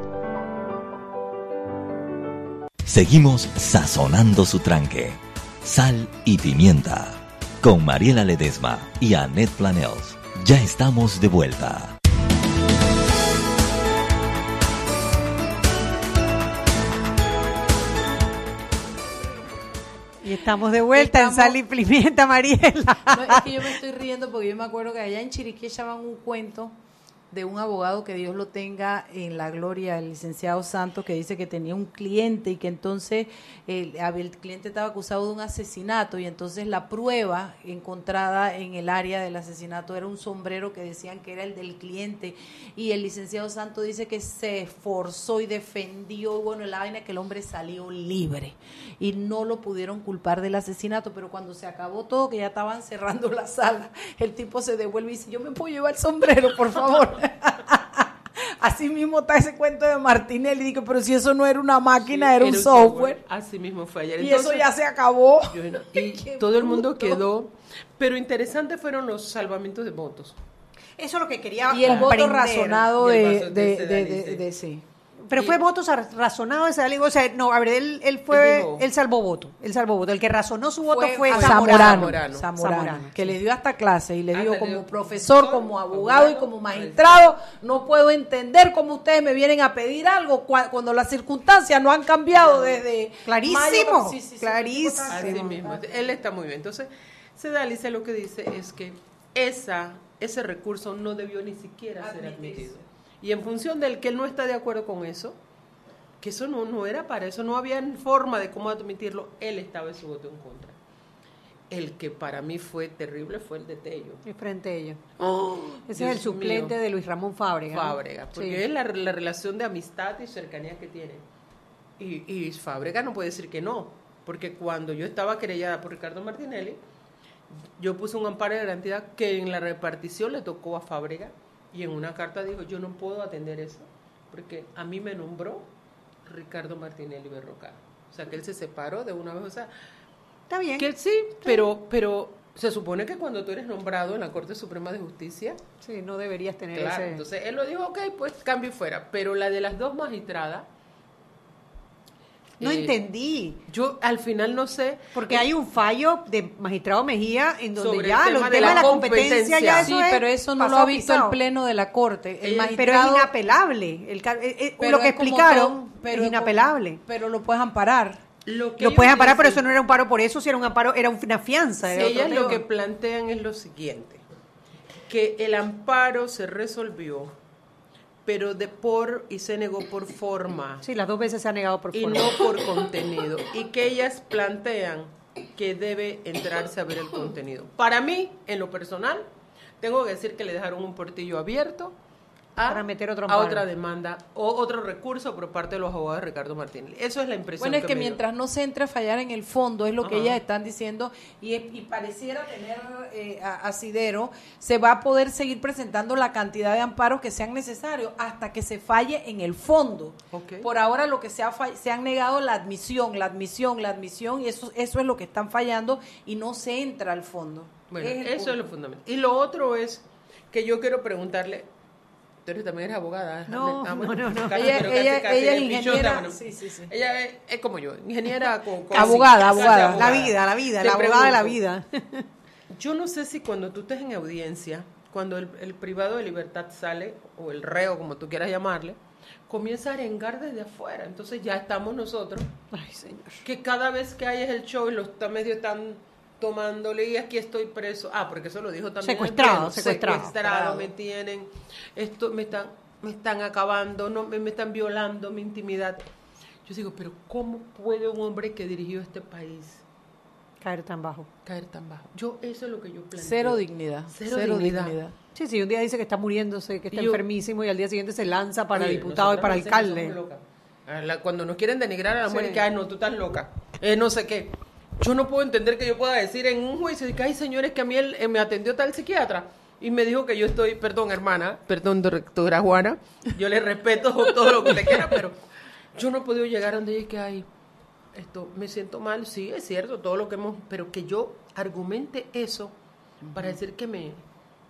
Seguimos sazonando su tranque. Sal y pimienta. Con Mariela Ledesma y Annette Planels. Ya estamos de vuelta. Y estamos de vuelta en Sal y Pimienta, Mariela. No, es que yo me estoy riendo porque yo me acuerdo que allá en Chiriquí echaban un cuento de un abogado que Dios lo tenga en la gloria, el licenciado Santos, que dice que tenía un cliente y que entonces el, el cliente estaba acusado de un asesinato y entonces la prueba encontrada en el área del asesinato era un sombrero que decían que era el del cliente y el licenciado Santos dice que se esforzó y defendió y bueno, la vaina es que el hombre salió libre y no lo pudieron culpar del asesinato, pero cuando se acabó todo, que ya estaban cerrando la sala, el tipo se devuelve y dice, yo me puedo llevar el sombrero, por favor. Así mismo está ese cuento de Martinelli, digo, pero si eso no era una máquina, era un software. Así mismo fue ayer. Y eso ya se acabó. yo no- y todo el mundo quedó. Pero interesante fueron los salvamientos de votos. Eso es lo que quería Y el voto razonado Y el de, de, de de- de- sí. Pero Y- fue voto sa- razonado ese aligo. O sea, no, a ver, él, él fue, Él salvó voto. Él salvó voto. El que razonó su voto fue Zamorano. Zamorano, Zamorano. Zamorano, que le dio hasta clase y le Hasta dijo como profesor, profesor, como abogado y como magistrado, no puedo entender cómo ustedes me vienen a pedir algo cua- cuando las circunstancias no han cambiado desde Clarísimo, mayo. Sí, sí, sí, clarísimo. Así mismo. Él está muy bien. Entonces, Sedalice lo que dice es que esa, ese recurso no debió ni siquiera ser admitido. Y en función del que él no está de acuerdo con eso, que eso no, no era para eso, no había forma de cómo admitirlo, él estaba en su voto en contra. El que para mí fue terrible fue el de Tello. Y frente a ellos. Oh, Ese es el suplente mío. de Luis Ramón Fábrega. ¿no? Fábrega, porque Sí. es la, la relación de amistad y cercanía que tiene. Y, y Fábrega no puede decir que no, porque cuando yo estaba querellada por Ricardo Martinelli, yo puse un amparo de garantía que en la repartición le tocó a Fábrega y en una carta dijo, yo no puedo atender eso, porque a mí me nombró Ricardo Martinelli Berrocal. O sea, que él se separó de una vez, o sea, Está bien. que él sí, pero, pero se supone que cuando tú eres nombrado en la Corte Suprema de Justicia, Sí, no deberías tener Claro, ese... entonces él lo dijo, ok, pues cambio y fuera. Pero la de las dos magistradas. No eh, entendí. Yo al final no sé. Porque hay un fallo de magistrado Mejía en donde Sobre ya el los tema temas de la la competencia ya eso Sí, es pero eso no lo ha visto pisado. el pleno de la corte. El Eh, Pero magistrado, es inapelable. El, eh, eh, pero lo que como explicaron pero es inapelable. pero lo puedes amparar. Lo, que Lo puedes amparar, pero eso no era un paro por eso, si era un amparo, era una fianza. Era ellas lo que plantean es lo siguiente: que el amparo se resolvió, pero de por y se negó por forma. Sí, las dos veces se ha negado por y forma. no por contenido. Y que ellas plantean que debe entrarse a ver el contenido. Para mí, en lo personal, tengo que decir que le dejaron un portillo abierto a, Para meter otro a otra demanda o otro recurso por parte de los abogados de Ricardo Martínez. Eso es la impresión Bueno, es que mientras no se entre a fallar en el fondo, es lo que ellas están diciendo, y, y pareciera tener eh, asidero, se va a poder seguir presentando la cantidad de amparos que sean necesarios hasta que se falle en el fondo. Por ahora lo que se, ha se han negado la admisión, la admisión, la admisión, y eso, eso es lo que están fallando y no se entra al fondo. Bueno, Es eso punto. es lo fundamental. Y lo otro es que yo quiero preguntarle, tú eres- también eres abogada. No, Ah, bueno, no, no, no. casi, Ella- casi, ella- casi ella es pichota, ingeniera, bueno. sí, sí, sí. Ella es, es como yo, ingeniera con... con- Abogada, abogada. La vida, la vida, Te la abogada de la vida. Yo no sé si cuando tú estés en audiencia, cuando el, el privado de libertad sale, o el reo, como tú quieras llamarle, comienza a arengar desde afuera. Entonces ya estamos nosotros, Ay, señor. que cada vez que hay es el show y los medios están tomándole y aquí estoy preso. Ah, porque eso lo dijo también. el Secuestrado, pleno. secuestrado. Secuestrado, me tienen, esto me están, me están acabando, no, me, me están violando mi intimidad. Yo digo, pero ¿cómo puede un hombre que dirigió este país Caer tan bajo. caer tan bajo? Yo, eso es lo que yo planteo. Cero dignidad. Cero Cero, dignidad. dignidad. Sí, sí, un día dice que está muriéndose, que está Y yo- enfermísimo y al día siguiente se lanza para Oye, diputado y para alcalde. somos locas. A la- Cuando nos quieren denigrar a la Sí. mujer, que, ay, no, tú estás loca. Eh, no sé qué. Yo no puedo entender que yo pueda decir en un juicio de que, ay, señores, que a mí él, eh, me atendió tal psiquiatra y me dijo que yo estoy, perdón, hermana, perdón, doctora Juana, yo le respeto todo lo que te quiera, pero yo no he podido llegar a donde ella que, ay, esto, me siento mal, sí, es cierto, todo lo que hemos, pero que yo argumente eso para decir que me...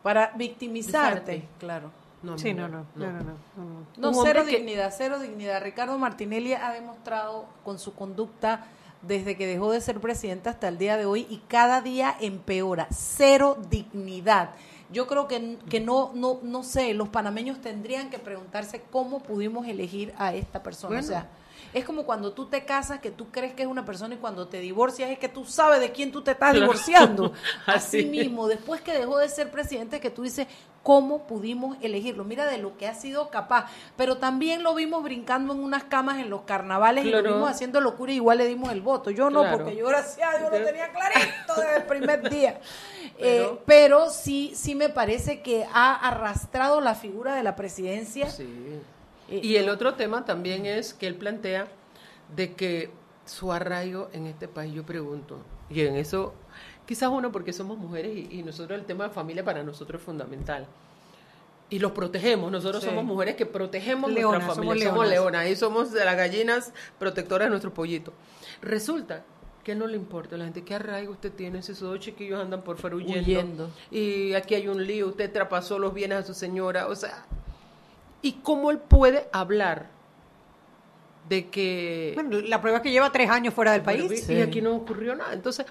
Para victimizarte, claro. No, Sí, no, no, no, no, no, no, no. No, Un cero que- dignidad, cero dignidad. Ricardo Martinelli ha demostrado con su conducta desde que dejó de ser presidente hasta el día de hoy y cada día empeora. Cero dignidad. Yo creo que, que no, no, no sé, los panameños tendrían que preguntarse cómo pudimos elegir a esta persona. Bueno. O sea, es como cuando tú te casas, que tú crees que es una persona y cuando te divorcias es que tú sabes de quién tú te estás Claro. divorciando. Así. Así mismo, después que dejó de ser presidente, que tú dices, ¿cómo pudimos elegirlo? Mira de lo que ha sido capaz. Pero también lo vimos brincando en unas camas en los carnavales y lo vimos haciendo locura y igual le dimos el voto. Yo no, Claro. porque yo gracias a Dios lo tenía clarito desde el primer día. Pero- Eh, pero sí, sí me parece que ha arrastrado la figura de la presidencia. Sí. Y el otro tema también es que él plantea de que su arraigo en este país, yo pregunto, y en eso, quizás uno porque somos mujeres y, y nosotros el tema de familia para nosotros es fundamental. Y los protegemos, nosotros Sí. somos mujeres que protegemos Leonas, nuestra somos familia, somos leonas. leonas, y somos de las gallinas protectoras de nuestro pollito. Resulta que no le importa a la gente qué arraigo usted tiene si sus dos chiquillos andan por fuera huyendo, Huyendo. y aquí hay un lío, usted traspasó los bienes a su señora, o sea, y cómo él puede hablar de que... Bueno, la prueba es que lleva tres años fuera del país. y- Y aquí no ocurrió nada. Entonces,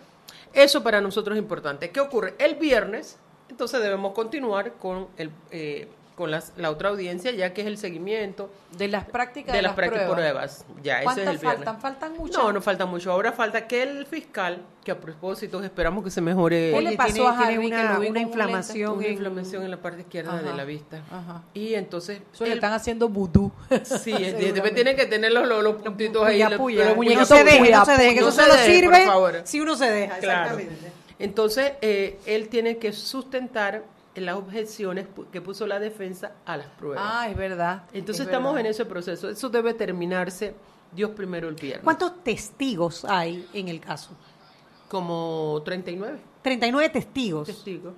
eso para nosotros es importante. ¿Qué ocurre? El viernes, entonces debemos continuar con el... eh, con las- la otra audiencia, ya que es el seguimiento de las prácticas de, de las las prácticas pruebas. pruebas. Ya, ese es ¿Cuántas el viernes. faltan? ¿Faltan muchas? No, no falta mucho. Ahora falta que el fiscal, que a propósito esperamos que se mejore. ¿Qué le pasó tiene- a tiene una- que inflamación Una en- inflamación en la parte izquierda Ajá. de la vista. Ajá. Y entonces... Eso le están haciendo vudú. Sí, es- después tiene que tener los, los, los puntitos ahí. Puya, los- puya. los no se deje, no se deje, que eso solo sirve si uno se deja, exactamente. Entonces, eh, él tiene que sustentar las objeciones que puso la defensa a las pruebas. Ah, es verdad. Entonces es estamos verdad. en ese proceso. Eso debe terminarse, Dios primero, el viernes. ¿Cuántos testigos hay en el caso? Como 39 39 testigos. testigos.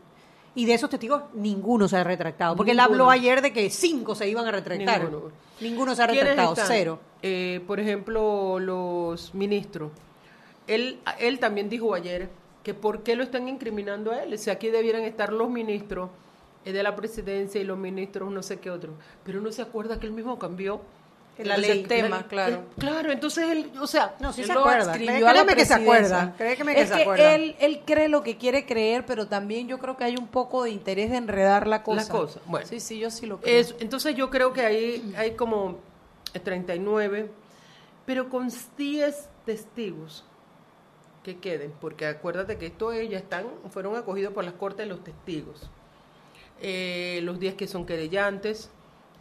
Y de esos testigos ninguno se ha retractado. Porque él habló ayer de que cinco se iban a retractar. Ninguno. Ninguno se ha ¿Quiénes retractado, cero. Eh, por ejemplo, los ministros. Él, él también dijo ayer que por qué lo están incriminando a él. Si aquí debieran estar los ministros eh, de la presidencia y los ministros no sé qué otro. Pero no se acuerda que él mismo cambió La Entonces, ley. tema, claro. él- claro, entonces él, o sea, No, sí Él se lo acuerda. adscribió Cré- a la Créeme que se acuerda. Créeme que es se que acuerda. él, él cree lo que quiere creer, pero también yo creo que hay un poco de interés de enredar la cosa. La cosa, bueno. Sí, sí, yo sí lo creo. Es- entonces yo creo que ahí hay como 39, pero con 10 testigos que queden, porque acuérdate que estos ya están, fueron acogidos por las cortes los testigos. Eh, los 10 que son querellantes,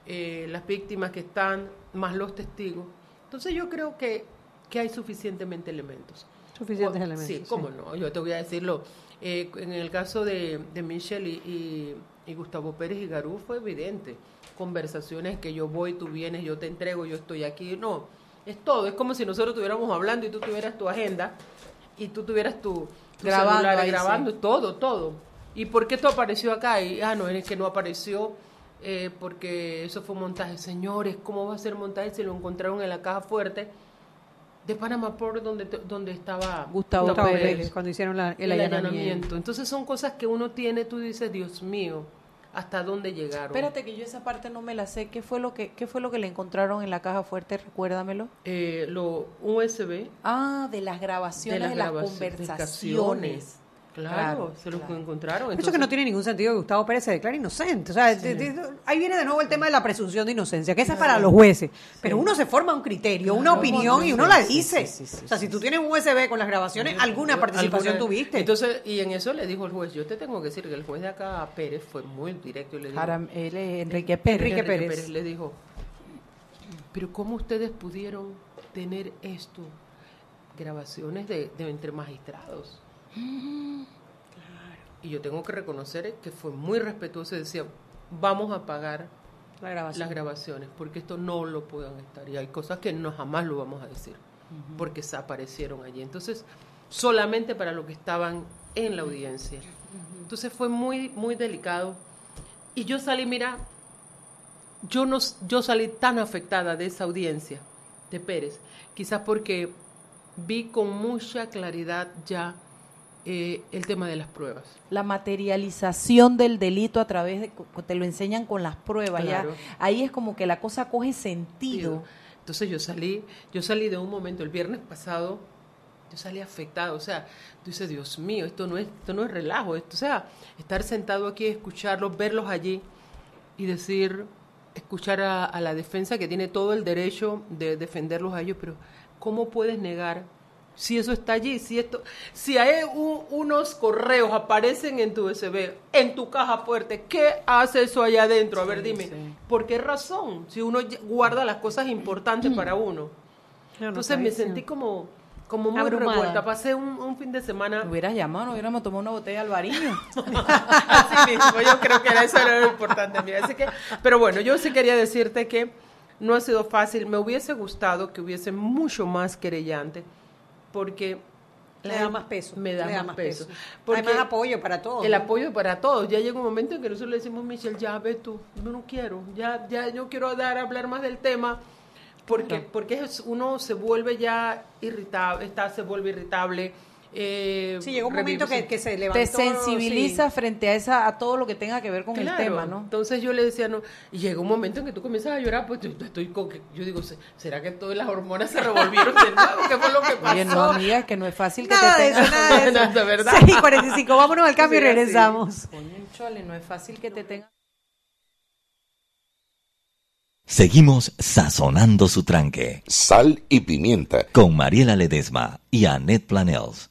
eh, las víctimas que están, más los testigos. Entonces yo creo que, que hay suficientemente elementos. Suficientes elementos, Sí, sí. cómo no, yo te voy a decirlo. Eh, en el caso de, de Michelle y, y- y Gustavo Pérez y Garú fue evidente. Conversaciones que yo voy, tú vienes, yo te entrego, yo estoy aquí. No, es todo. Es como si nosotros estuviéramos hablando y tú tuvieras tu agenda y tú tuvieras tu, tu Grabando celular ahí, grabando, sí. todo, todo. ¿Y por qué esto apareció acá? Y, ah, no, es que no apareció eh, porque eso fue montaje. Señores, ¿cómo va a ser montaje si lo encontraron en la caja fuerte de Panama Port donde, donde estaba Gustavo Gustavo Pérez. Pérez, cuando hicieron la- el, el allanamiento. allanamiento. Entonces son cosas que uno tiene, tú dices, Dios mío, ¿hasta dónde llegaron? Espérate que yo esa parte no me la sé. ¿Qué fue lo que qué fue lo que le encontraron en la caja fuerte? Recuérdamelo. Eh, lo USB Ah, de las grabaciones de las, grabaciones, conversaciones. Claro, Claro, se los claro. encontraron. Eso que entonces- no tiene ningún sentido que Gustavo Pérez se declare inocente. O sea, de- de- ahí viene de nuevo el tema de la presunción de inocencia, que esa es para los jueces. Pero uno se forma un criterio, una opinión sí, y uno sí, la sí, dice. sí, sí, sí, o sea, si tú tienes un USB con las grabaciones, alguna participación Alguna- tuviste. Entonces, y en eso le dijo el juez, yo te tengo que decir que el juez de acá, Pérez, fue muy directo y le dijo... Jaram- él es Enrique Pérez. Enrique Pérez. le dijo, pero ¿cómo ustedes pudieron tener esto? Grabaciones de, de entre magistrados. Y yo tengo que reconocer que fue muy respetuoso y decía, vamos a pagar La las grabaciones, porque esto no lo puedan estar. Y hay cosas que no jamás lo vamos a decir, porque se aparecieron allí. Entonces, solamente para los que estaban en la audiencia. Entonces fue muy, muy delicado. Y yo salí, mira, yo, no, yo salí tan afectada de esa audiencia de Pérez, quizás porque vi con mucha claridad ya eh, el tema de las pruebas. La materialización del delito a través de te lo enseñan con las pruebas ya. Ahí es como que la cosa coge sentido. Entonces yo salí, yo salí de un momento, el viernes pasado, yo salí afectada, o sea, tú dices, Dios mío, esto no es, esto no es relajo, esto, o sea, estar sentado aquí, escucharlos, verlos allí y decir, escuchar a, a la defensa que tiene todo el derecho de defenderlos a ellos, pero ¿cómo puedes negar si eso está allí? Si esto, si hay un- unos correos aparecen en tu USB, en tu caja fuerte, ¿qué hace eso allá adentro? A ver, dime, ¿por qué razón? Si uno guarda las cosas importantes para uno. Entonces me sentí como, como muy Abrumada. revuelta. Pasé un, un fin de semana. Me hubieras llamado, no hubiéramos tomado una botella de albariño. Así mismo, yo creo que era eso era lo importante. Así que, pero bueno, yo sí quería decirte que no ha sido fácil. Me hubiese gustado que hubiese mucho más querellante, porque Le da más peso. Me da, le más, peso. Hay Porque más apoyo para todos. el ¿no? apoyo para todos. Ya llega un momento en que nosotros le decimos, Michelle, ya ve tú, yo no quiero, ya, ya yo quiero dar hablar más del tema, porque, porque es- uno se vuelve ya irritable, está, se vuelve irritable, Eh, Sí, llegó un momento que, que se levantó. Te sensibiliza sí. frente a esa a todo lo que tenga que ver con Claro, el tema, ¿no? Entonces yo le decía, no, y llega un momento en que tú comienzas a llorar, pues yo estoy con que, yo digo, "Se- ¿será que todas las hormonas se revolvieron de nuevo? ¿Qué fue lo que pasó? Oye, no, amiga, que no es fácil que Nada te de eso, tengan. nada de eso. De verdad. 6 y 45, vámonos al cambio y Sí, así. regresamos. Coño, chole, no es fácil que te tengan. Seguimos sazonando su tranque. Sal y pimienta. Con Mariela Ledesma y Annette Planels.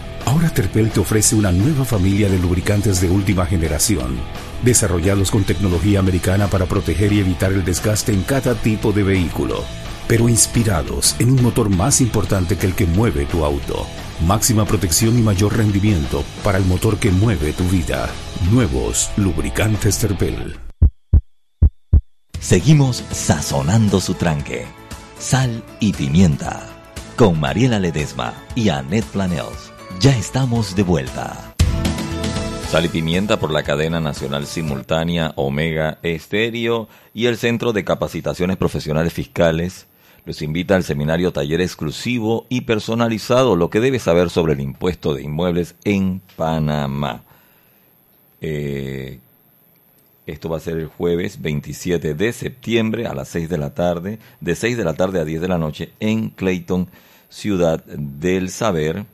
Ahora Terpel te ofrece una nueva familia de lubricantes de última generación, desarrollados con tecnología americana para proteger y evitar el desgaste en cada tipo de vehículo, pero inspirados en un motor más importante que el que mueve tu auto. Máxima protección y mayor rendimiento para el motor que mueve tu vida. Nuevos lubricantes Terpel. Seguimos sazonando su tranque. Sal y pimienta. Con Mariela Ledesma y Annette Planels. Ya estamos de vuelta. Sal y Pimienta por la cadena nacional simultánea Omega Estéreo y el Centro de Capacitaciones Profesionales Fiscales los invita al seminario taller exclusivo y personalizado lo que debes saber sobre el impuesto de inmuebles en Panamá. Eh, esto va a ser el jueves 27 de septiembre a las 6 de la tarde, de 6 de la tarde a 10 de la noche en Clayton, Ciudad del Saber.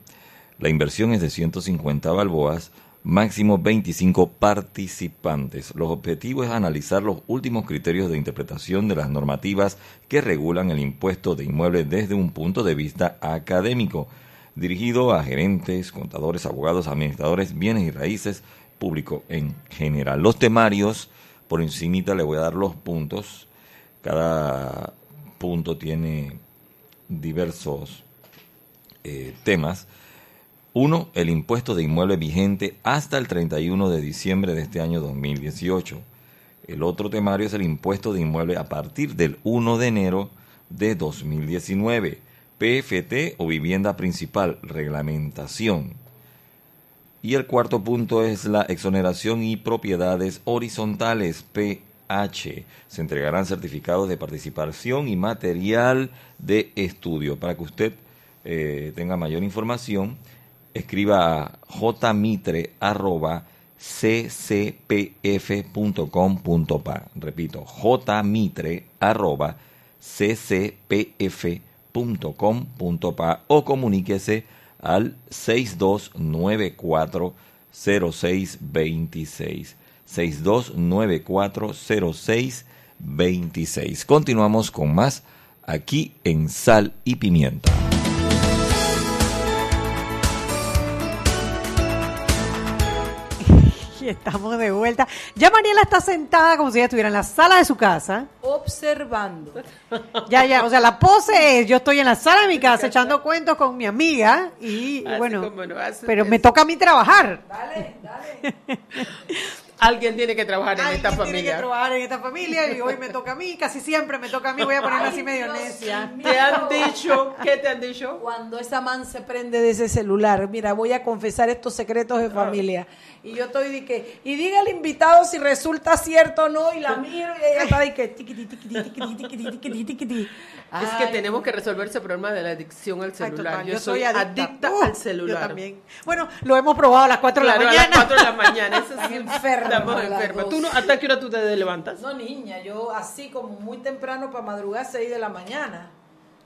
La inversión es de 150 balboas, máximo 25 participantes. Los objetivos es analizar los últimos criterios de interpretación de las normativas que regulan el impuesto de inmuebles desde un punto de vista académico, dirigido a gerentes, contadores, abogados, administradores, bienes y raíces, público en general. Los temarios, por encimita le voy a dar los puntos. Cada punto tiene diversos eh, temas. Uno, el impuesto de inmueble vigente hasta el 31 de diciembre de este año 2018. El otro temario es el impuesto de inmueble a partir del 1 de enero de 2019. PFT o vivienda principal, reglamentación. Y el cuarto punto es la exoneración y propiedades horizontales, PH. Se entregarán certificados de participación y material de estudio. Para que usted eh, tenga mayor información, escriba a jmitre.ccpf.com.pa. Repito, jmitre.ccpf.com.pa o comuníquese al 62940626. 62940626. Continuamos con más aquí en Sal y Pimienta. Y estamos de vuelta. Ya Mariela está sentada como si ella estuviera en la sala de su casa. Observando. Ya, ya, o sea, la pose es, yo estoy en la sala de mi casa echando cuentos con mi amiga y Así bueno, pero me toca a mí trabajar. Alguien tiene que trabajar en esta Alguien tiene que familia. trabajar en esta familia y hoy me toca a mí, casi siempre me toca a mí, voy a ponerme así medio necia. ¿Te han dicho? ¿Qué te han dicho? Cuando esa man se prende de ese celular, mira, voy a confesar estos secretos de familia. Y yo estoy de que, y diga al invitado si resulta cierto o no, y la miro y ella está de que, tiquiti, tiquiti, tiquiti, tiquiti, tiquiti, tiquiti. Es que tenemos que resolver ese problema de la adicción al Ay, celular. total, yo, soy adicta, Uh, al celular. Yo también. Bueno, lo hemos probado a las 4 de la Claro, a mañana. las 4 de la mañana. Eso Estamos enfermas. dos. ¿Tú no, ¿Hasta qué hora tú te levantas? No, niña, yo así como muy temprano para madrugar 6 de la mañana.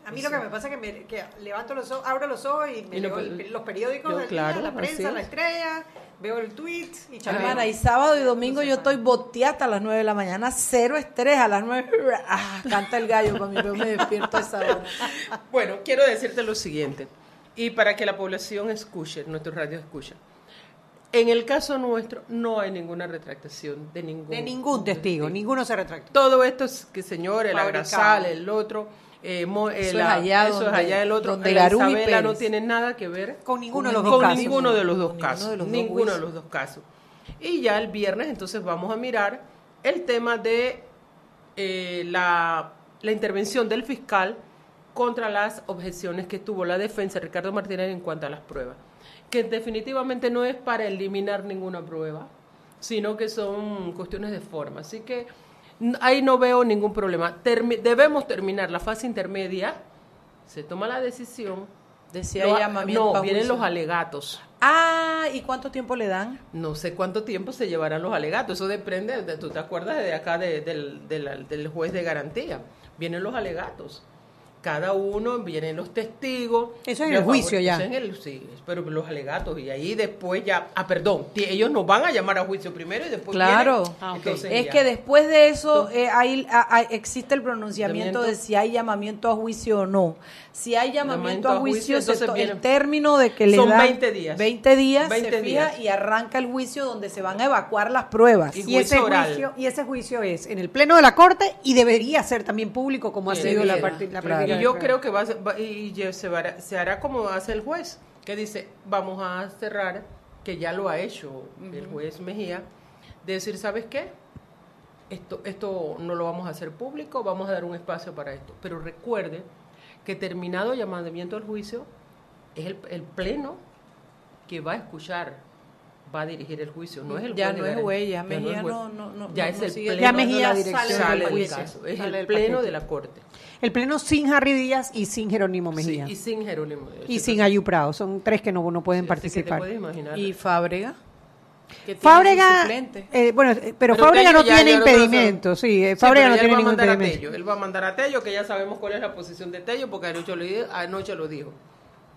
A mí lo que me pasa es que, me, que levanto los ojos, abro los ojos y me Y leo el- los periódicos yo, del claro, día, la prensa, es. la estrella, veo el tweet y Hermana, chaveo. y sábado y domingo yo estoy boteata a las 9 de la mañana, cero estrés a las 9. Ah, canta el gallo para mí, yo me despierto a esa hora. Bueno, quiero decirte lo siguiente, y para que la población escuche, nuestro radio escucha. En el caso nuestro no hay ninguna retractación de ningún De ningún testigo, ninguno se retracta. Todo esto es que señor, el Fabricado. agrasal, el otro, eh, mo- eh, Eso la- es allá eso es donde- allá el otro. donde la Garú y Isabela no tiene nada que ver Con ninguno de los con dos casos. ninguno de los dos casos. ninguno de los dos ninguno de juicios. los dos casos. Y ya el viernes entonces vamos a mirar el tema de eh, la, la intervención del fiscal contra las objeciones que tuvo la defensa Ricardo Martínez en cuanto a las pruebas, que definitivamente no es para eliminar ninguna prueba, sino que son cuestiones de forma. Así que ahí no veo ningún problema. Termi- debemos terminar la fase intermedia, se toma la decisión. De si Lo- hay llamamiento no, vienen los alegatos. Ah, ¿y cuánto tiempo le dan? No sé cuánto tiempo se llevarán los alegatos. Eso depende, de, tú te acuerdas de acá de- del, del- del juez de garantía. Vienen los alegatos. Cada uno, vienen los testigos. Eso en Los el juicio favor- ya. eso en el- sí, pero los alegatos. Y ahí después ya, ah, perdón, ellos nos van a llamar a juicio primero y después Claro, vienen, entonces es ya. que después de eso eh, hay- a- a- existe el pronunciamiento de si hay llamamiento a juicio o no. Si hay llamamiento Llamamiento a a juicio, viene- el término de que le Son dan 20 días. 20 días 20 se fija y arranca el juicio donde se van a evacuar las pruebas. Y ese, juicio oral. juicio, y ese juicio es en el pleno de la corte y debería ser también público como ha sido la, parte- la claro. práctica Y de yo creo que va va- y se, hará, se hará como hace el juez, que dice, vamos a cerrar, que ya lo ha hecho el juez Mejía, de decir, ¿sabes qué? Esto, esto no lo vamos a hacer público, vamos a dar un espacio para esto. Pero recuerde que terminado el llamamiento al juicio, es el, el pleno que va a escuchar, va a dirigir el juicio, no es el Ya juez de no es juez, ya Ya no Mejía es juez. no- no- no- ya no- es el sigue pleno Ya Mejía la dirección sale sale del del juicio. caso, es Sale el del pleno de la corte. El pleno sin Harry Díaz y sin Jerónimo Mejía. Sí, y sin Jerónimo. y sin Ayu Prado. Son tres que no, no pueden Así que te participar. puedes imaginar. ¿Y Fábrega? Que Fábrega, eh, bueno, eh, pero, Pero Fábrega no ya- tiene impedimento, sí, eh, Sí, Fábrega no tiene ningún impedimento. Él va a mandar a Tello, que ya sabemos cuál es la posición de Tello, porque anoche lo, anoche lo dijo.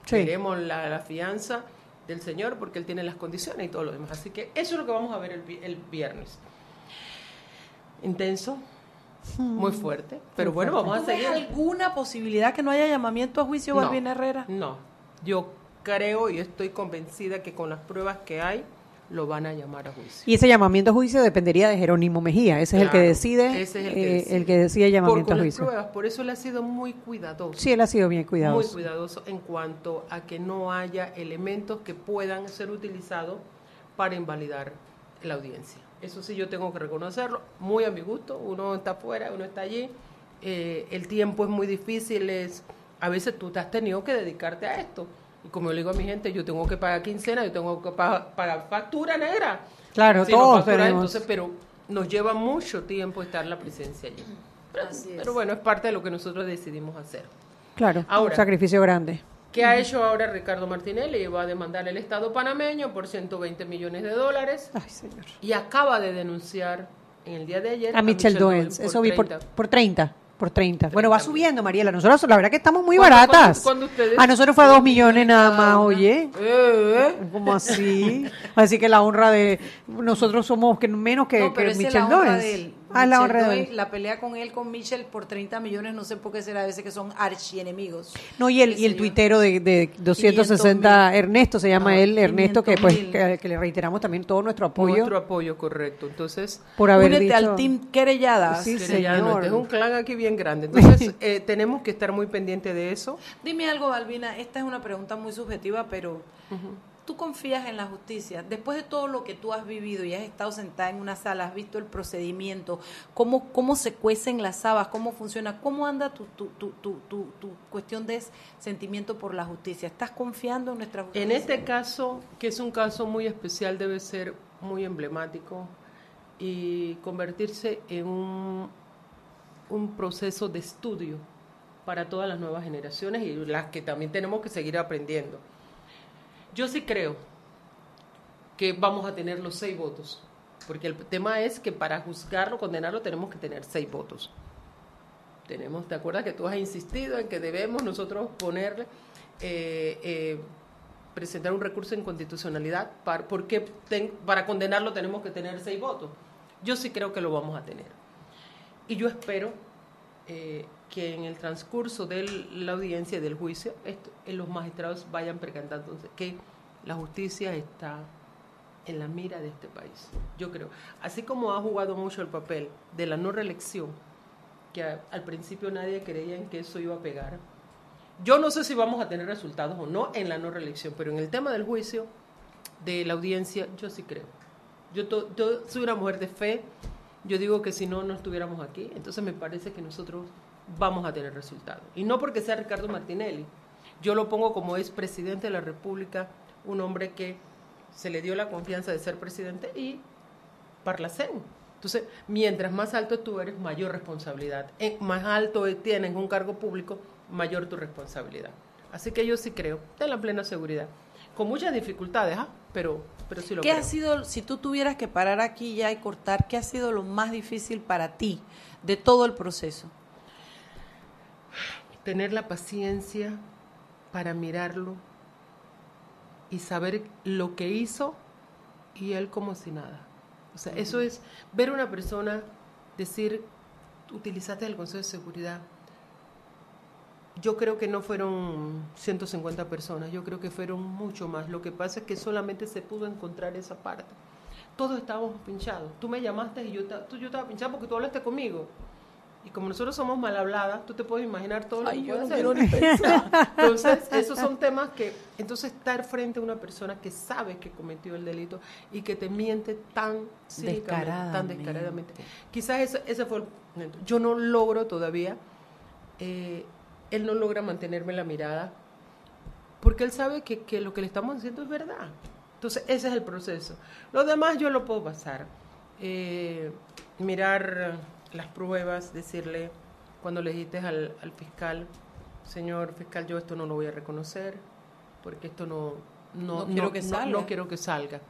Sí. Queremos la, la fianza del señor porque él tiene las condiciones y todo lo demás. Así que eso es lo que vamos a ver el, vi- el viernes. Intenso, muy fuerte, pero bueno, vamos a ¿Tú ves seguir. alguna posibilidad que no haya llamamiento a juicio, No. Balvin Herrera? No, yo creo y estoy convencida que con las pruebas que hay, lo van a llamar a juicio. Y ese llamamiento a juicio dependería de Jerónimo Mejía. Ese es el que decide, ese es el que eh, decide. el que decide Por, llamamiento con a juicio. pruebas, por eso él ha sido muy cuidadoso. Sí, él ha sido bien cuidadoso. Muy cuidadoso en cuanto a que no haya elementos que puedan ser utilizados para invalidar la audiencia. Eso sí, yo tengo que reconocerlo, muy a mi gusto. Uno está afuera, uno está allí. eh, el tiempo es muy difícil. Es, a veces tú te has tenido que dedicarte a esto. Y como le digo a mi gente, yo tengo que pagar quincena, yo tengo que pa- pagar factura negra. Claro, no, todos factura, tenemos. Entonces, pero nos lleva mucho tiempo estar la presencia allí. Pero, bueno, es parte de lo que nosotros decidimos hacer. Claro, Ahora- un sacrificio grande. ¿Qué ha hecho ahora Ricardo Martinelli? Va a demandar al Estado panameño por 120 millones de dólares Ay, señor. y acaba de denunciar en el día de ayer A Michelle Doens, por eso vi por, 30. por 30. Por 30. Bueno, va subiendo, Mariela. Nosotros, la verdad que estamos muy ¿Cuándo- baratas. cuándo- cuándo a nosotros fue a dos millones nada más, oye. Eh, ¿Cómo así? Así que la honra de nosotros somos que menos que, no, pero que Michelle la honra de él. La honra de pelea con él, con Michelle, por 30 millones, no sé por qué será, a veces que son archienemigos. No, y el, y el tuitero de, de 260, Ernesto se llama Ah, él, Ernesto, que pues 500,000. que, que le reiteramos también todo nuestro apoyo Nuestro apoyo, correcto. Entonces, por haber Únete dicho... al team querelladas. Sí, Querellano, señor. este es un clan aquí bien grande. Entonces, eh, tenemos que estar muy pendientes de eso. Dime algo, Balbina, esta es una pregunta muy subjetiva, pero ¿tú confías en la justicia? Después de todo lo que tú has vivido y has estado sentada en una sala, has visto el procedimiento, cómo, cómo se cuecen las habas, cómo funciona, cómo anda tu, tu, tu, tu, tu, cuestión de sentimiento por la justicia. ¿Estás confiando en nuestra justicia? En este caso, que es un caso muy especial, debe ser muy emblemático y convertirse en un, un proceso de estudio para todas las nuevas generaciones y las que también tenemos que seguir aprendiendo. Yo sí creo que vamos a tener los seis votos, porque el tema es que para juzgarlo, condenarlo, tenemos que tener seis votos. Tenemos, ¿te acuerdas que tú has insistido en que debemos nosotros ponerle, eh, eh, presentar un recurso de inconstitucionalidad? Para, porque para condenarlo tenemos que tener seis votos. Yo sí creo que lo vamos a tener. Y yo espero eh, que en el transcurso de la audiencia y del juicio, esto, eh, los magistrados vayan percatando que la justicia está en la mira de este país. Yo creo. Así como ha jugado mucho el papel de la no reelección, que al principio nadie creía en que eso iba a pegar. Yo no sé si vamos a tener resultados o no en la no reelección, pero en el tema del juicio, de la audiencia, yo sí creo. Yo, to- yo soy una mujer de fe, yo digo que si no, no estuviéramos aquí, entonces me parece que nosotros vamos a tener resultados. Y no porque sea Ricardo Martinelli, yo lo pongo como es presidente de la República, un hombre que se le dio la confianza de ser presidente y parlacén. Entonces, mientras más alto tú eres, mayor responsabilidad. Eh, más alto tienes un cargo público, mayor tu responsabilidad. Así que yo sí creo, ten la plena seguridad. Con muchas dificultades, ¿ah? pero, pero sí lo ¿Qué creo. ha sido, si tú tuvieras que parar aquí ya y cortar, qué ha sido lo más difícil para ti de todo el proceso? Tener la paciencia para mirarlo y saber lo que hizo y él como si nada. O sea, eso es ver a una persona decir, utilizaste el Consejo de Seguridad. Yo creo que no fueron 150 personas, yo creo que fueron mucho más. Lo que pasa es que solamente se pudo encontrar esa parte. Todos estábamos pinchados. Tú me llamaste y yo, tú, yo estaba pinchado porque tú hablaste conmigo. Y como nosotros somos mal habladas, tú te puedes imaginar todo lo Ay, que yo no hacer. quiero ni pensar. Entonces, esos son temas que, entonces estar frente a una persona que sabe que cometió el delito y que te miente tan cínicamente, tan Descaradamente. descaradamente. Quizás ese, ese fue el momento. Yo no logro todavía, eh, él no logra mantenerme la mirada, porque él sabe que, que lo que le estamos haciendo es verdad. Entonces, ese es el proceso. Lo demás yo lo puedo pasar. Eh, mirar las pruebas, decirle, cuando le dijiste al, al fiscal, señor fiscal, yo esto no lo voy a reconocer, porque esto no, no, No quiero que salga. no quiero que salga.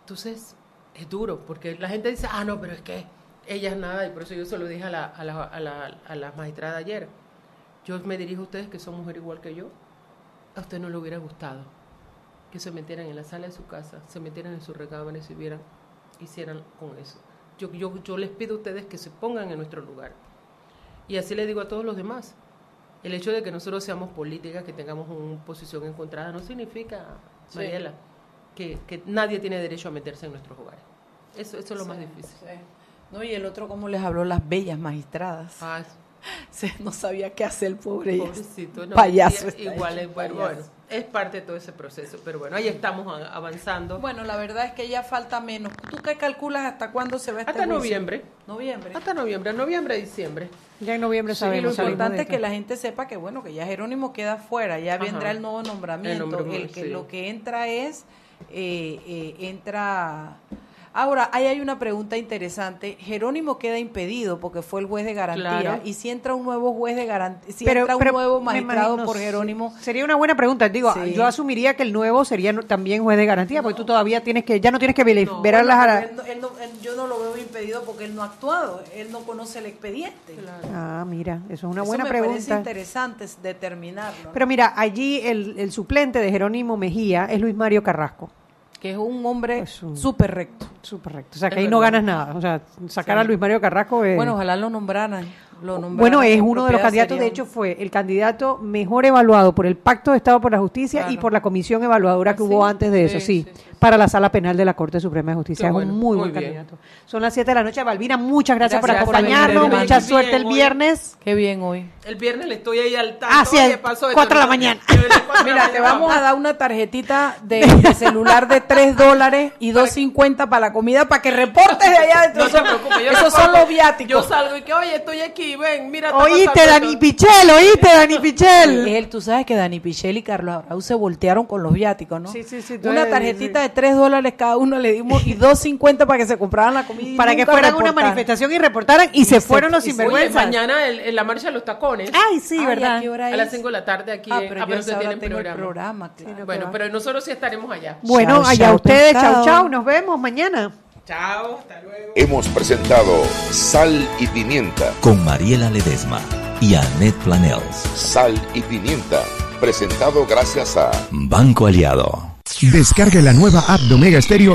Entonces, es duro, porque la gente dice, ah, no, pero es que ella es nada, y por eso yo se lo dije a la, a la, a la, a la magistrada ayer. Yo me dirijo a ustedes que son mujeres igual que yo. A usted no le hubiera gustado que se metieran en la sala de su casa, se metieran en sus recámaras y vieran, hicieran con eso. Yo, yo, yo les pido a ustedes que se pongan en nuestro lugar. Y así le digo a todos los demás. El hecho de que nosotros seamos políticas, que tengamos una posición encontrada, no significa, Sí. Mariela, que, que nadie tiene derecho a meterse en nuestros hogares. Eso, eso es lo más difícil. sí. No, y el otro, cómo les habló las bellas magistradas. Ah, Se- no sabía qué hacer el pobre. Pobrecito, no, payaso. está Igual es bueno, bueno, es parte de todo ese proceso, pero bueno, ahí estamos a- avanzando. Bueno, la verdad es que ya falta menos. ¿Tú qué calculas hasta cuándo se va este Hasta noviembre. Noviembre. Hasta noviembre, noviembre, diciembre. Ya en noviembre Sí, sabemos. lo salimos importante es que la gente sepa que bueno que ya Jerónimo queda fuera, ya Ajá. vendrá el nuevo nombramiento. El nombramiento, El que sí. lo que entra es eh, eh, entra. Ahora ahí hay una pregunta interesante. Jerónimo queda impedido porque fue el juez de garantía Claro. y si entra un nuevo juez de garantía, si Pero- entra un pero nuevo magistrado imagino, por. Jerónimo, Sería una buena pregunta. Digo, Sí. yo asumiría que el nuevo sería también juez de garantía, porque tú todavía tienes que, ya no tienes que ver No, ver a bueno, las... él no- él no- él- yo no lo veo impedido porque él no ha actuado, él no conoce el expediente. Ah, mira, eso es una Eso buena me parece pregunta. interesante es determinarlo. ¿no? Pero mira, allí el, el suplente de Jerónimo Mejía es Luis Mario Carrasco. Que es un hombre súper recto. Súper recto. O sea, que ahí no ganas nada. O sea, sacar a Luis Mario Carrasco es... Bueno, ojalá lo nombraran. Lo nombraran Bueno, es uno de los candidatos, de hecho fue el candidato mejor evaluado por el Pacto de Estado por la Justicia y por la comisión evaluadora que hubo antes de eso, sí, para la Sala Penal de la Corte Suprema de Justicia. Qué es bueno, un muy, muy buen bien. candidato. Son las 7 de la noche. Balbina, muchas gracias, Gracias por acompañarnos. Mucha Bien suerte el hoy. viernes. Qué bien hoy. El viernes le estoy ahí al tanto. Sí, Oye, a pasó esto, cuatro de la mañana. Mira, te vamos a dar una tarjetita de, de celular de 3 dólares y 2.50 para la comida para que reportes de allá. No se preocupe, yo Esos son los viáticos. Yo salgo y que, oye, estoy aquí, ven, mira. Oíste, Dani. Pichel, oíste, Dani Pichel. Él, tú sabes que Dani Pichel y Carlos Abreu se voltearon con los viáticos, ¿no? Sí, sí, sí, Una tarjetita de 3 dólares cada uno le dimos y 2.50 para que se compraran la comida. y Para que fueran una manifestación y reportaran y, se fueron los Oye, sinvergüenzas. mañana el- en la marcha de los tacones. Ay, sí, Ay, ¿verdad? ¿a qué hora A las es? 5 de la tarde aquí. Ah, pero ah, ustedes hora tienen programa. programa, claro. Bueno, pero nosotros sí estaremos allá. Bueno, Chao, allá chao, ustedes, chau, pescado. chau, nos vemos mañana. Chao, hasta luego. Hemos presentado Sal y Pimienta. Con Mariela Ledesma y Annette Planels. Sal y Pimienta. Presentado gracias a Banco Aliado. Descargue la nueva app de Omega Stereo